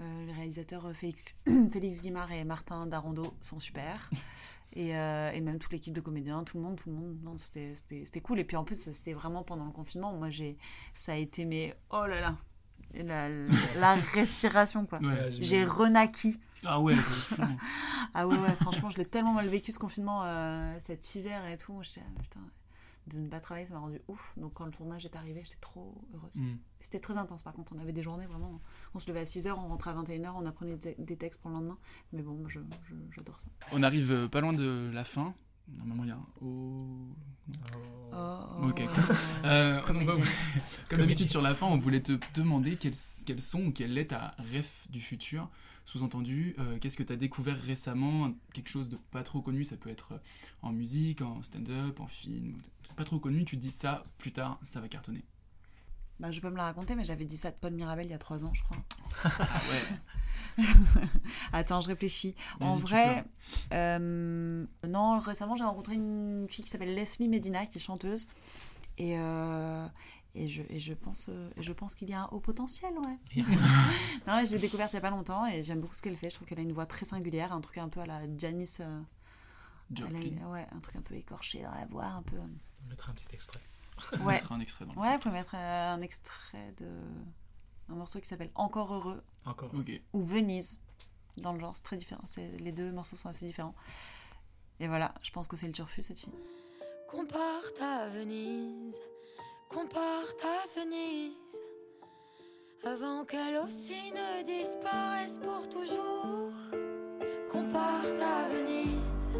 Euh, les réalisateurs euh, Félix, Félix Guimard et Martin Darondo sont super. Et, euh, et même toute l'équipe de comédiens, tout le monde, tout le monde. Non, c'était, c'était, c'était cool. Et puis en plus, ça, c'était vraiment pendant le confinement. Moi, j'ai, ça a été mais oh là là, la, la respiration quoi. Ouais, j'ai renaquis. Ah ouais, franchement. ah ouais, ouais, franchement, je l'ai tellement mal vécu ce confinement euh, cet hiver et tout. J'étais, ah, putain, de ne pas travailler, ça m'a rendu ouf. Donc quand le tournage est arrivé, j'étais trop heureuse. Mm. C'était très intense par contre. On avait des journées vraiment. On se levait à 6h, on rentrait à 21h, on apprenait des, textes pour le lendemain. Mais bon, moi, je, je- j'adore ça. On arrive euh, pas loin de la fin. Normalement, il y a un oh. Oh, Ok. oh. Euh, on Comédien. va- comme d'habitude, sur la fin, on voulait te demander quels, quels sont ou quel est ta ref du futur. Sous-entendu, euh, qu'est-ce que tu as découvert récemment? Quelque chose de pas trop connu, ça peut être en musique, en stand-up, en film. Pas trop connu, tu te dis ça, plus tard, ça va cartonner. Bah, je peux me la raconter, mais j'avais dit ça de Paul Mirabel il y a 3 ans, je crois. ouais. Attends, je réfléchis. En vrai, euh, non, récemment, j'ai rencontré une fille qui s'appelle Leslie Medina, qui est chanteuse. Et, euh, et, je, et je pense, euh, je pense qu'il y a un haut potentiel, ouais. non, je l'ai découverte il n'y a pas longtemps et j'aime beaucoup ce qu'elle fait. Je trouve qu'elle a une voix très singulière, un truc un peu à la Janice. a- ouais, un truc un peu écorché dans la voix, un peu. On mettra un petit extrait. On Ouais. mettra un extrait dans le Ouais, faut mettre euh, un extrait de un morceau qui s'appelle Encore heureux. Encore. Ok. Ou Venise. Dans le genre, c'est très différent. C'est- Les deux morceaux sont assez différents. Et voilà, je pense que c'est le turfu cette fille. Qu'on parte à Venise, qu'on parte à Venise, avant qu'elle aussi ne disparaisse pour toujours. Qu'on parte à Venise,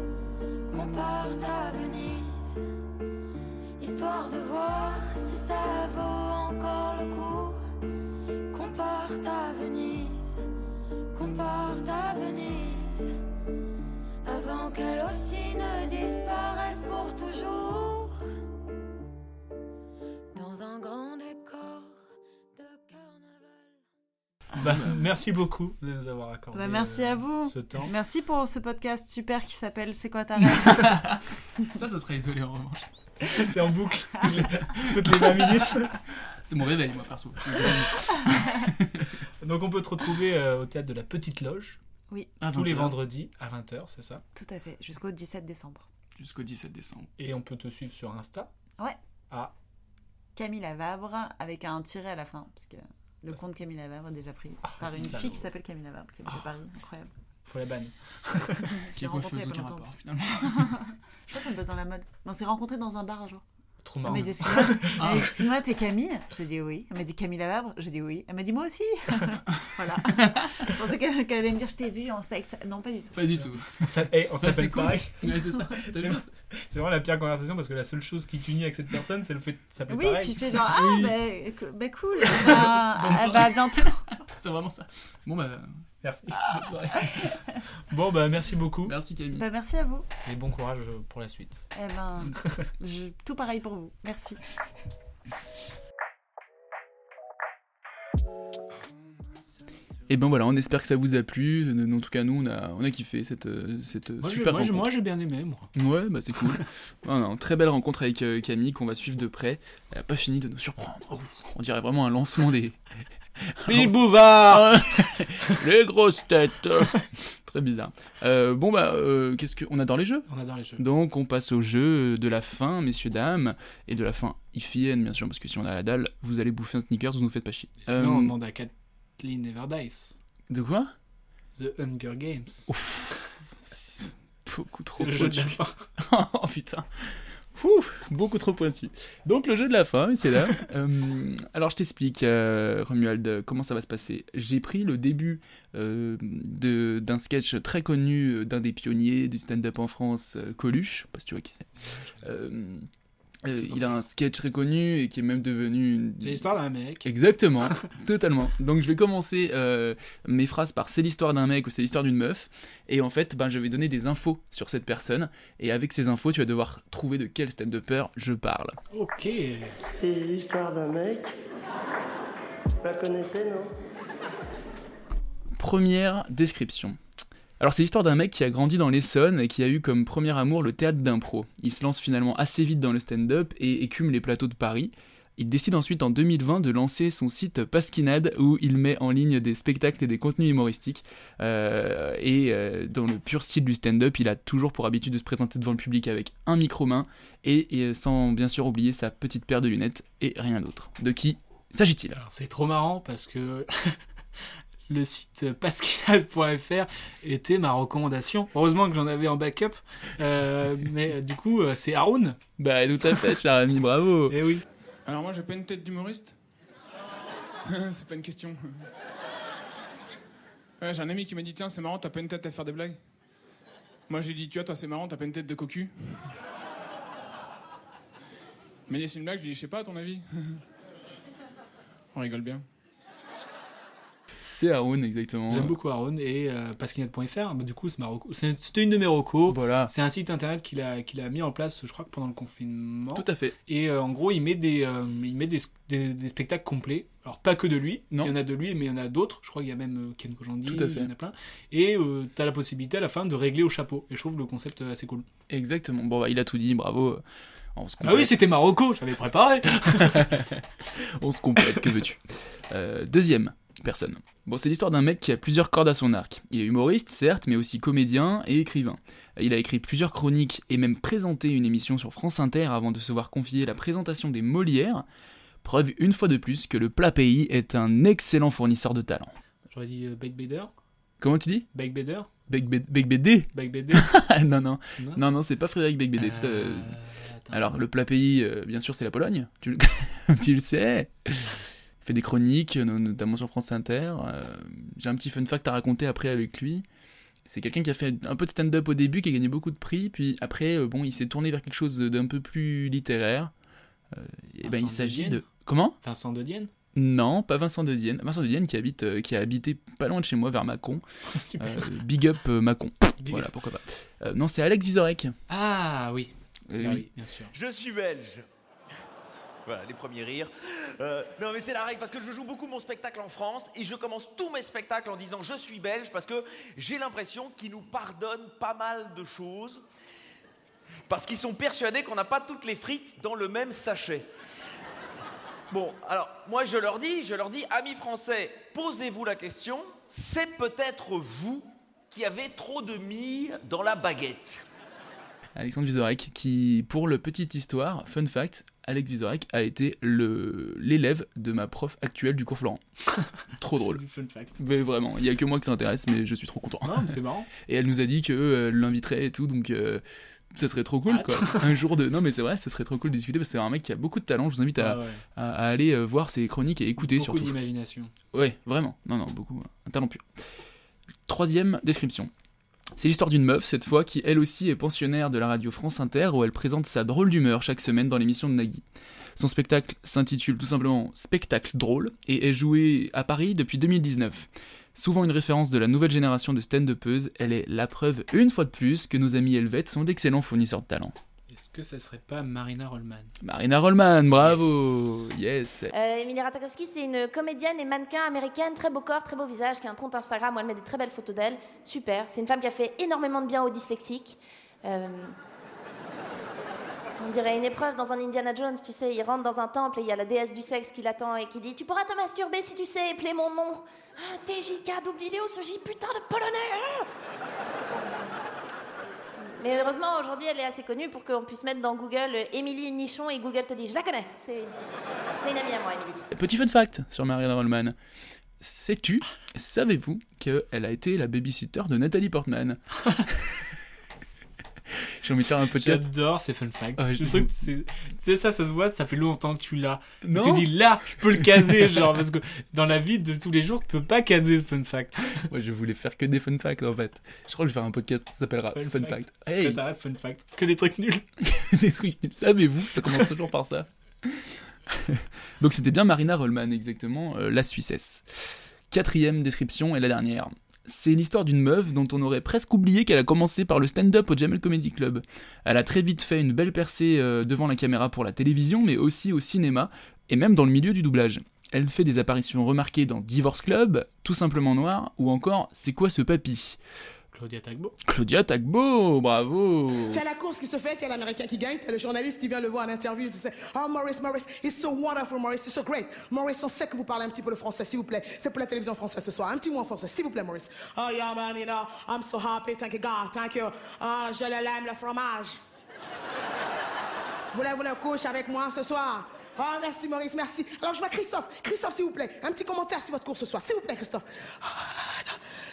qu'on parte à Venise, histoire de voir si ça vaut encore le coup. Qu'on parte à Venise, qu'on parte à Venise. Avant qu'elle aussi ne disparaisse pour toujours Dans un grand décor de carnaval Bah, merci beaucoup de nous avoir accordé Bah, merci à euh, vous. ce temps. Merci pour ce podcast super qui s'appelle C'est quoi ta rêve? Ça, ça serait isolé en revanche. C'est en boucle toutes les, toutes les 20 minutes. C'est mon réveil, moi, perso. Donc on peut te retrouver euh, au théâtre de la Petite Loge Oui. Tous 20 les vendredis à 20h, c'est ça? Tout à fait, jusqu'au 17 décembre. Jusqu'au 17 décembre. Et on peut te suivre sur Insta? Ouais. Ah, Camille Lavabre avec un tiret à la fin, parce que le compte Camille Lavabre est déjà pris par une fille qui s'appelle Camille Lavabre, qui habite à Paris. Incroyable. Faut la banne. Je l'ai rencontrée il y a pas longtemps. Je crois qu'elle bosse dans la mode. On s'est rencontrés dans un bar un jour. Trop Elle marrant. m'a dit Excuse-moi, elle m'a dit, Excuse-moi, t'es Camille? J'ai dit oui. Elle m'a dit Camille Lavabre? J'ai dit oui. Elle m'a dit moi aussi. voilà. Je pensais qu'elle allait me dire Je t'ai vu en spectacle. Non, pas du tout. Pas du tout. On s'a- eh, on Ça, s'appelle c'est cool. pareil. Ouais, c'est ça. C'est vraiment- c'est vraiment la pire conversation parce que la seule chose qui t'unit avec cette personne, c'est le fait de s'appeler Oui, pareil. tu fais genre Ah, Oui. bah, bah, cool. Bah, soirée. bah, bientôt. C'est vraiment ça. Bon bah. Merci. Soirée. Bon, bah merci beaucoup. Merci Camille. Bah, merci à vous. Et bon courage pour la suite. Eh ben, je- tout pareil pour vous. Merci. Et ben voilà, on espère que ça vous a plu. En tout cas, nous, on a, on a kiffé cette, cette Moi, super rencontre. moi, j'ai bien aimé, moi. Ouais, bah c'est cool. Non, non, très belle rencontre avec euh, Camille qu'on va suivre de près. Elle a pas fini de nous surprendre. On dirait vraiment un lancement des. Philippe Bouvard Les grosses têtes Très bizarre. Euh, bon bah, euh, qu'est-ce que. On adore les jeux On adore les jeux. Donc on passe au jeu de la fin, messieurs, dames. Et de la fin IFIN, bien sûr, parce que si on a la dalle, vous allez bouffer un sneakers, vous nous faites pas chier. Sinon, Euh, on demande à Kathleen Everdice. De quoi? The Hunger Games. Beaucoup trop C'est le jeu de la fin. oh putain. Ouh, beaucoup trop pointu. Donc le jeu de la fin, messieurs dames. Euh, alors je t'explique, euh, Romuald, comment ça va se passer. J'ai pris le début euh, d'un sketch très connu d'un des pionniers du stand-up en France, Coluche. Pas si tu vois qui c'est. Euh, il a un sketch très connu et qui est même devenu une... L'histoire d'un mec. Exactement, totalement. Donc je vais commencer euh, mes phrases par c'est l'histoire d'un mec ou c'est l'histoire d'une meuf. Et en fait, ben, je vais donner des infos sur cette personne. Et avec ces infos, tu vas devoir trouver de quel stand-upper je parle. Ok. C'est l'histoire d'un mec. Vous la connaissez, non? Première description. Alors c'est l'histoire d'un mec qui a grandi dans l'Essonne et qui a eu comme premier amour le théâtre d'impro. Il se lance finalement assez vite dans le stand-up et écume les plateaux de Paris. Il décide ensuite en 2020 de lancer son site Pasquinade où il met en ligne des spectacles et des contenus humoristiques. Euh, et euh, dans le pur style du stand-up, il a toujours pour habitude de se présenter devant le public avec un micro-main et, et sans bien sûr oublier sa petite paire de lunettes et rien d'autre. De qui s'agit-il? Alors c'est trop marrant parce que le site pasquinade.fr était ma recommandation. Heureusement que j'en avais en backup. Euh, mais euh, du coup, euh, c'est Haroun. Bah tout à fait, cher ami, bravo. Eh oui. Alors moi j'ai pas une tête d'humoriste C'est pas une question. Ouais, j'ai un ami qui m'a dit tiens c'est marrant t'as pas une tête à faire des blagues. Moi j'ai dit tu vois toi c'est marrant t'as pas une tête de cocu. Il m'a dit c'est une blague, je lui ai dit je sais pas à ton avis. On rigole bien. C'est Haroun, exactement. J'aime beaucoup Haroun et euh, pasquinade.fr. bah, du coup, c'était une de mes recos. Voilà. C'est un site internet qu'il a, qu'il a mis en place, je crois pendant le confinement. Tout à fait. Et euh, en gros, il met des, euh, il met des, des- des spectacles complets. Alors, pas que de lui. Non. Il y en a de lui, mais il y en a d'autres. Je crois qu'il y a même euh, Ken Kojandi. Tout à fait. Il y en a plein. Et euh, t'as la possibilité à la fin de régler au chapeau. Et je trouve le concept assez cool. Exactement. Bon, bah, il a tout dit, bravo. On se Ah oui, c'était Marocco, j'avais préparé. On se complète, que veux-tu? Euh, Deuxième personne. Bon, c'est l'histoire d'un mec qui a plusieurs cordes à son arc. Il est humoriste, certes, mais aussi comédien et écrivain. Il a écrit plusieurs chroniques et même présenté une émission sur France Inter avant de se voir confier la présentation des Molières. Preuve une fois de plus que le plat pays est un excellent fournisseur de talent. J'aurais dit euh, Bake Bader. Comment tu dis Bake Bader. BD Bake non, non, Non non, non, c'est pas Frédéric BD. tout à- Alors, le plat pays, euh, bien sûr, c'est la Pologne. Tu le sais. Il fait des chroniques, no- notamment sur France Inter. Euh, J'ai un petit fun fact à raconter après avec lui. C'est quelqu'un qui a fait un peu de stand-up au début, qui a gagné beaucoup de prix, puis après, euh, bon, il s'est tourné vers quelque chose d'un peu plus littéraire. Euh, et ben, il s'agit de de. Comment? Vincent de Dienne. Non, pas Vincent de Dienne. Vincent de Dienne qui habite, euh, qui a habité pas loin de chez moi, vers Mâcon. Super. Euh, big up euh, Mâcon. Big voilà, up. pourquoi pas. Euh, non, c'est Alex Vizorek. Ah oui. Euh, Ah oui. oui, bien sûr. Je suis belge. Voilà, les premiers rires. Euh, non, mais c'est la règle parce que je joue beaucoup mon spectacle en France et je commence tous mes spectacles en disant je suis belge parce que j'ai l'impression qu'ils nous pardonnent pas mal de choses parce qu'ils sont persuadés qu'on n'a pas toutes les frites dans le même sachet. Bon, alors moi je leur dis, je leur dis, amis français, posez-vous la question, c'est peut-être vous qui avait trop de mie dans la baguette. Alexandre Vizorek, qui, pour le petite histoire, fun fact, Alex Vizorek a été l'élève de ma prof actuelle du cours Florent. trop drôle. Du fun fact. Mais vraiment, il y a que moi que ça intéresse, mais je suis trop content. Non, c'est marrant. Et elle nous a dit que euh, l'inviterait et tout, donc euh, ça serait trop cool, quoi. Un jour de. Non, mais c'est vrai, ça serait trop cool de discuter parce que c'est un mec qui a beaucoup de talent. Je vous invite à, Ah ouais. à- à aller euh, voir ses chroniques et écouter Beaucoup surtout. d'imagination. Ouais, vraiment. Non, non, beaucoup. Un talent pur. Troisième description. C'est l'histoire d'une meuf, cette fois, qui elle aussi est pensionnaire de la radio France Inter, où elle présente sa drôle d'humeur chaque semaine dans l'émission de Nagui. Son spectacle s'intitule tout simplement Spectacle drôle et est joué à Paris depuis 2019. Souvent une référence de la nouvelle génération de stand-upeuses, elle est la preuve, une fois de plus, que nos amis helvètes sont d'excellents fournisseurs de talent. Est-ce que ça serait pas Marina Rollman Marina Rollman, bravo Yes, Euh, Emilie Ratajkowski, c'est une comédienne et mannequin américaine, très beau corps, très beau visage, qui a un compte Instagram où elle met des très belles photos d'elle. Super. C'est une femme qui a fait énormément de bien aux dyslexiques. Euh, On dirait une épreuve dans un Indiana Jones, tu sais, il rentre dans un temple et il y a la déesse du sexe qui l'attend et qui dit Tu pourras te masturber si tu sais épeler mon nom. Ah, TJK, double idéo, ce J, putain de polonais hein Mais heureusement, aujourd'hui, elle est assez connue pour qu'on puisse mettre dans Google euh, Émilie Nichon et Google te dit Je la connais. C'est c'est une amie à moi, Émilie. Petit fun fact sur Marina Rollman. Sais-tu, savez-vous qu'elle a été la babysitter de Nathalie Portman? J'ai envie de faire un podcast. J'adore ces fun facts. Ouais, le truc, c'est- tu sais, ça, ça se voit, ça fait longtemps que tu l'as. Non. Tu dis là, je peux le caser, genre, parce que dans la vie de tous les jours, tu peux pas caser ce fun fact. Moi, je voulais faire que des fun facts en fait. Je crois que je vais faire un podcast qui s'appellera Fun, Fun Fact. fact. Hey t'arrêtes, fun fact. Que des trucs nuls. Des trucs nuls. Savez-vous Ça commence toujours par ça? Donc c'était bien Marina Rollman, exactement, euh, la Suissesse. Quatrième description et la dernière. C'est l'histoire d'une meuf dont on aurait presque oublié qu'elle a commencé par le stand-up au Jamel Comedy Club. Elle a très vite fait une belle percée euh, devant la caméra pour la télévision, mais aussi au cinéma, et même dans le milieu du doublage. Elle fait des apparitions remarquées dans Divorce Club, Tout simplement noir, ou encore C'est quoi ce papy? Claudia Tagbo. Claudia Tagbo, bravo T'as la course qui se fait, c'est l'Américain qui gagne, t'as le journaliste qui vient le voir en interview, tu sais, oh Maurice, Maurice, it's so wonderful, Maurice, it's so great. Maurice, on sait que vous parlez un petit peu le français, s'il vous plaît. C'est pour la télévision française ce soir, un petit mot en français, s'il vous plaît, Maurice. Oh yeah, man, you know, I'm so happy, thank you God, thank you. Ah, je l'aime, le fromage. Voulez-vous le couche avec moi ce soir? Oh, merci Maurice, merci. Alors je vois Christophe. Christophe, s'il vous plaît, un petit commentaire sur votre course ce soir. S'il vous plaît, Christophe. Qu'est-ce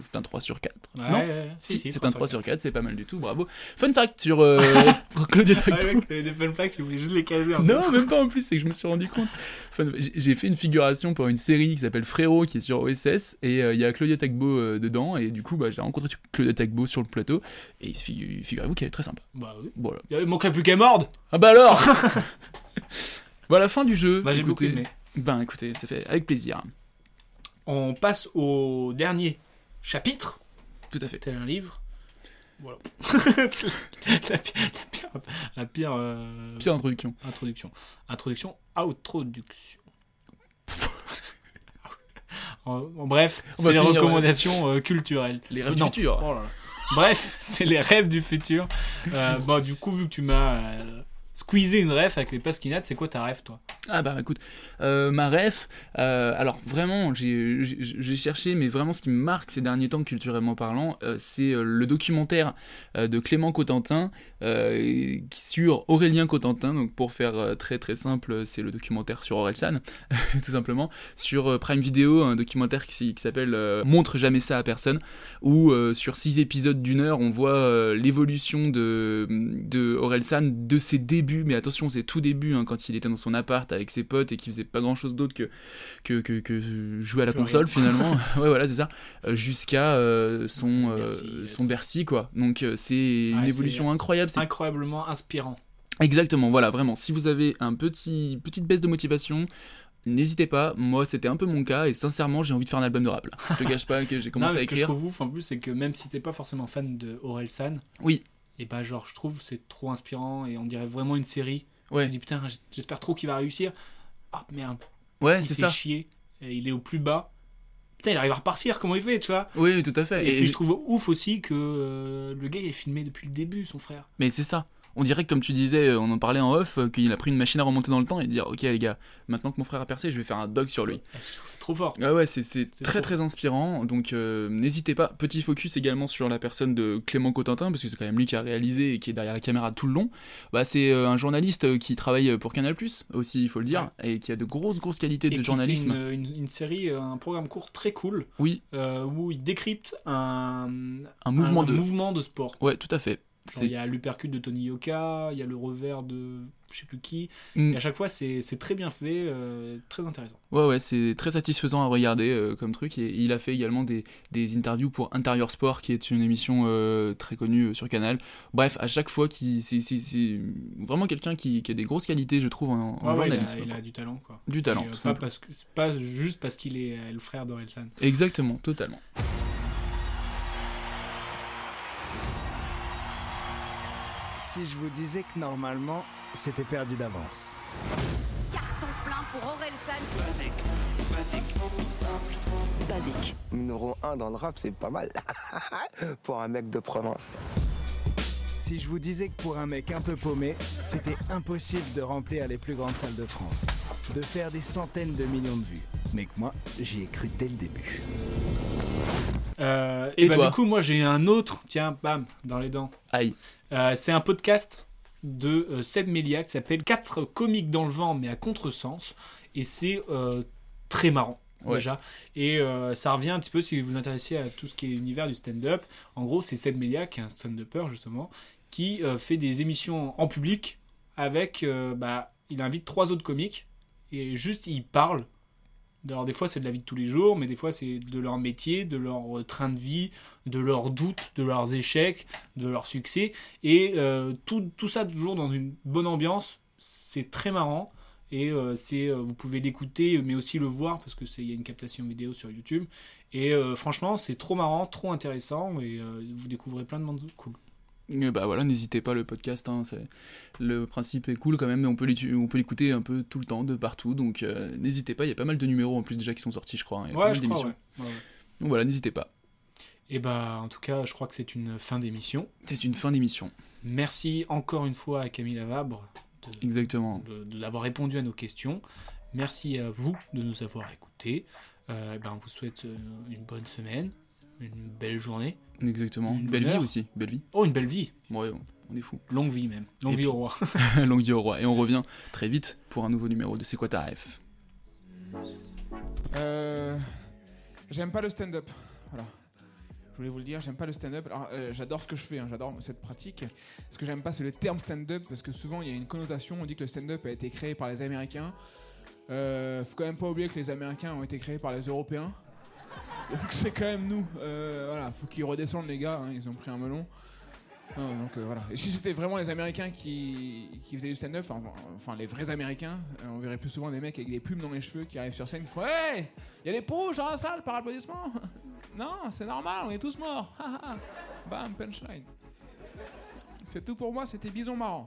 C'est un 3 sur 4. Ouais, non ouais. Si, si, c'est 3 un sur 3 sur 4, c'est pas mal du tout, bravo. Fun fact sur euh, Claudia Tagbo. T'avais des fun facts, tu voulais juste les caser. en Non, même pas en plus, c'est que je me suis rendu compte. Fun- j'ai- fait une figuration pour une série qui s'appelle Frérot, qui est sur OSS, et euh, il y a Claudia Tagbo euh, dedans, et du coup, bah, j'ai rencontré Claudia Tagbo sur le plateau, et figu- figurez-vous qu'elle est très sympa. Bah oui. Voilà. Il manquerait plus qu'elle morde. Ah bah alors Voilà, fin du jeu. Bah, j'ai beaucoup aimé. Ben écoutez, c'est fait avec plaisir. On passe au dernier chapitre. Tout à fait. Tel un livre. Voilà. la pire, la pire, la pire, euh, Pire introduction. Introduction. Introduction, introduction. en, en bref, c'est les finir, ouais. recommandations euh, culturelles. Les rêves Non. du futur. Oh là là. Bref, c'est les rêves du futur. Euh, bon, du coup, vu que tu m'as squeezé une rêve avec les pasquinates, c'est quoi ta rêve, toi? Ah bah écoute, euh, ma ref, euh, alors vraiment, j'ai cherché, mais vraiment ce qui me marque ces derniers temps culturellement parlant, euh, c'est le documentaire de Clément Cotentin sur Aurélien Cotentin, donc pour faire très très simple, c'est le documentaire sur Orelsan, tout simplement, sur Prime Video, un documentaire qui, s'appelle Montre jamais ça à personne, où sur six épisodes d'une heure, on voit l'évolution de, de de ses débuts, mais attention, c'est tout début, hein, quand il était dans son appart avec ses potes et qui faisait pas grand chose d'autre que, que, que, que jouer à la console rien. finalement, ouais voilà c'est ça, Euh, jusqu'à euh, son, euh, son Bercy quoi. Donc c'est une évolution incroyable, c'est Incroyablement inspirant. Exactement, voilà, vraiment. Si vous avez un petit petite baisse de motivation, n'hésitez pas. Moi, c'était un peu mon cas et sincèrement, j'ai envie de faire un album de rap. Là. Je te gâche pas que j'ai commencé à ce que je écrire. trouve ouf en plus, c'est que même si t'es pas forcément fan de Aurel San, Oui. Et bah genre je trouve c'est trop inspirant et on dirait vraiment une série. Ouais. Je me dis putain, j'espère trop qu'il va réussir. Ah merde. Ouais, c'est ça. chié et il est au plus bas. putain, il arrive à repartir, comment il fait, tu vois? Oui, tout à fait. Et, Et- puis je trouve ouf aussi que euh, le gars il est filmé depuis le début, son frère. Mais c'est ça. On dirait que, comme tu disais, on en parlait en off, euh, qu'il a pris une machine à remonter dans le temps et dire Ok, les gars, maintenant que mon frère a percé, je vais faire un doc sur lui. Je trouve ça trop fort. Ah ouais, c'est c'est très très inspirant. Donc euh, n'hésitez pas. Petit focus également sur la personne de Clément Cotentin, parce que c'est quand même lui qui a réalisé et qui est derrière la caméra tout le long. Bah, c'est euh, un journaliste euh, qui travaille pour Canal aussi, il faut le dire, et qui a de grosses grosses qualités Et de journalisme. fait une, une- une série, euh, un programme court très cool. Oui. euh, où il décrypte un, Un mouvement de- mouvement de sport. Ouais, tout à fait. Il y a l'uppercut de Tony Yoka, il y a le revers de je sais plus qui. Mm. Et à chaque fois, c'est très bien fait, euh, très intéressant. Ouais, ouais, c'est très satisfaisant à regarder euh, comme truc. Et il a fait également des, des interviews pour Intérieur Sport, qui est une émission euh, très connue sur Canal. Bref, à chaque fois, c'est vraiment quelqu'un qui, qui a des grosses qualités, je trouve, en, en Ouais, ouais, il a- journalisme. il, a, quoi. du talent. Quoi. Du talent, Et, pas, parce que, pas juste parce qu'il est le frère d'Orelsan. Exactement, totalement. Si je vous disais que normalement, c'était perdu d'avance. Carton plein pour Orelsan. Basique, basique, simple. Basique. Numéro 1 dans le rap, c'est pas mal. Pour un mec de province. Si je vous disais que pour un mec un peu paumé, c'était impossible de remplir les plus grandes salles de France, de faire des centaines de millions de vues. Mais que moi, j'y ai cru dès le début. Euh, et Et bah, toi du coup, moi j'ai un autre, tiens, bam, dans les dents. Aïe. Euh, c'est un podcast de euh, Seb Melia qui s'appelle 4 comiques dans le vent, mais à contresens. Et c'est euh, très marrant. Ouais. Déjà. Et euh, ça revient un petit peu si vous vous intéressez à tout ce qui est univers du stand-up. En gros, c'est Seb Melia, qui est un stand-upper justement, qui fait des émissions en public avec. bah, il invite trois autres comiques et juste il parle alors des fois c'est de la vie de tous les jours, mais des fois c'est de leur métier, de leur euh, train de vie, de leurs doutes, de leurs échecs, de leurs succès. Et euh, tout, ça toujours dans une bonne ambiance. C'est très marrant. Et euh, c'est, vous pouvez l'écouter, mais aussi le voir, parce qu'il y a une captation vidéo sur YouTube. Et franchement, c'est trop marrant, trop intéressant, et vous découvrez plein de monde cool. Et bah voilà, n'hésitez pas, le podcast, hein, c'est- le principe est cool quand même, mais on peut l'écouter un peu tout le temps, de partout, donc euh, n'hésitez pas, il y a pas mal de numéros en plus déjà qui sont sortis, je crois. hein, il y a pas Ouais, mal d'émissions. ouais. Ouais. Donc voilà, n'hésitez pas. Et bah, en tout cas, je crois que c'est une fin d'émission. C'est une fin d'émission. Merci encore une fois à Camille Lavabre de- Exactement. d'avoir répondu à nos questions. Merci à vous de nous avoir écoutés. Euh, ben, on vous souhaite euh, une bonne semaine, une belle journée. Exactement. Une belle vie aussi, belle vie. Oh, une belle vie. Ouais, on- on est fou. Longue vie même. Longue Et vie puis- au roi. Longue vie au roi. Et on revient très vite pour un nouveau numéro de C'est quoi ta ref Euh, j'aime pas le stand-up. Voilà. Je voulais vous le dire, j'aime pas le stand-up. Alors, euh, j'adore ce que je fais, hein, j'adore cette pratique. Ce que j'aime pas, c'est le terme stand-up parce que souvent il y a une connotation. On dit que le stand-up a été créé par les Américains. Euh, faut quand même pas oublier que les Américains ont été créés par les Européens. Donc c'est quand même nous. Euh, voilà, faut qu'ils redescendent les gars. hein, ils ont pris un melon. Donc euh, voilà. Et si c'était vraiment les Américains qui, qui faisaient du stand-up, enfin, enfin, les vrais Américains, euh, on verrait plus souvent des mecs avec des plumes dans les cheveux qui arrivent sur scène qui font Hey Il y a des pauvres dans la salle par applaudissement? Non, c'est normal, on est tous morts. Bam, punchline C'est tout pour moi, c'était bison marrant.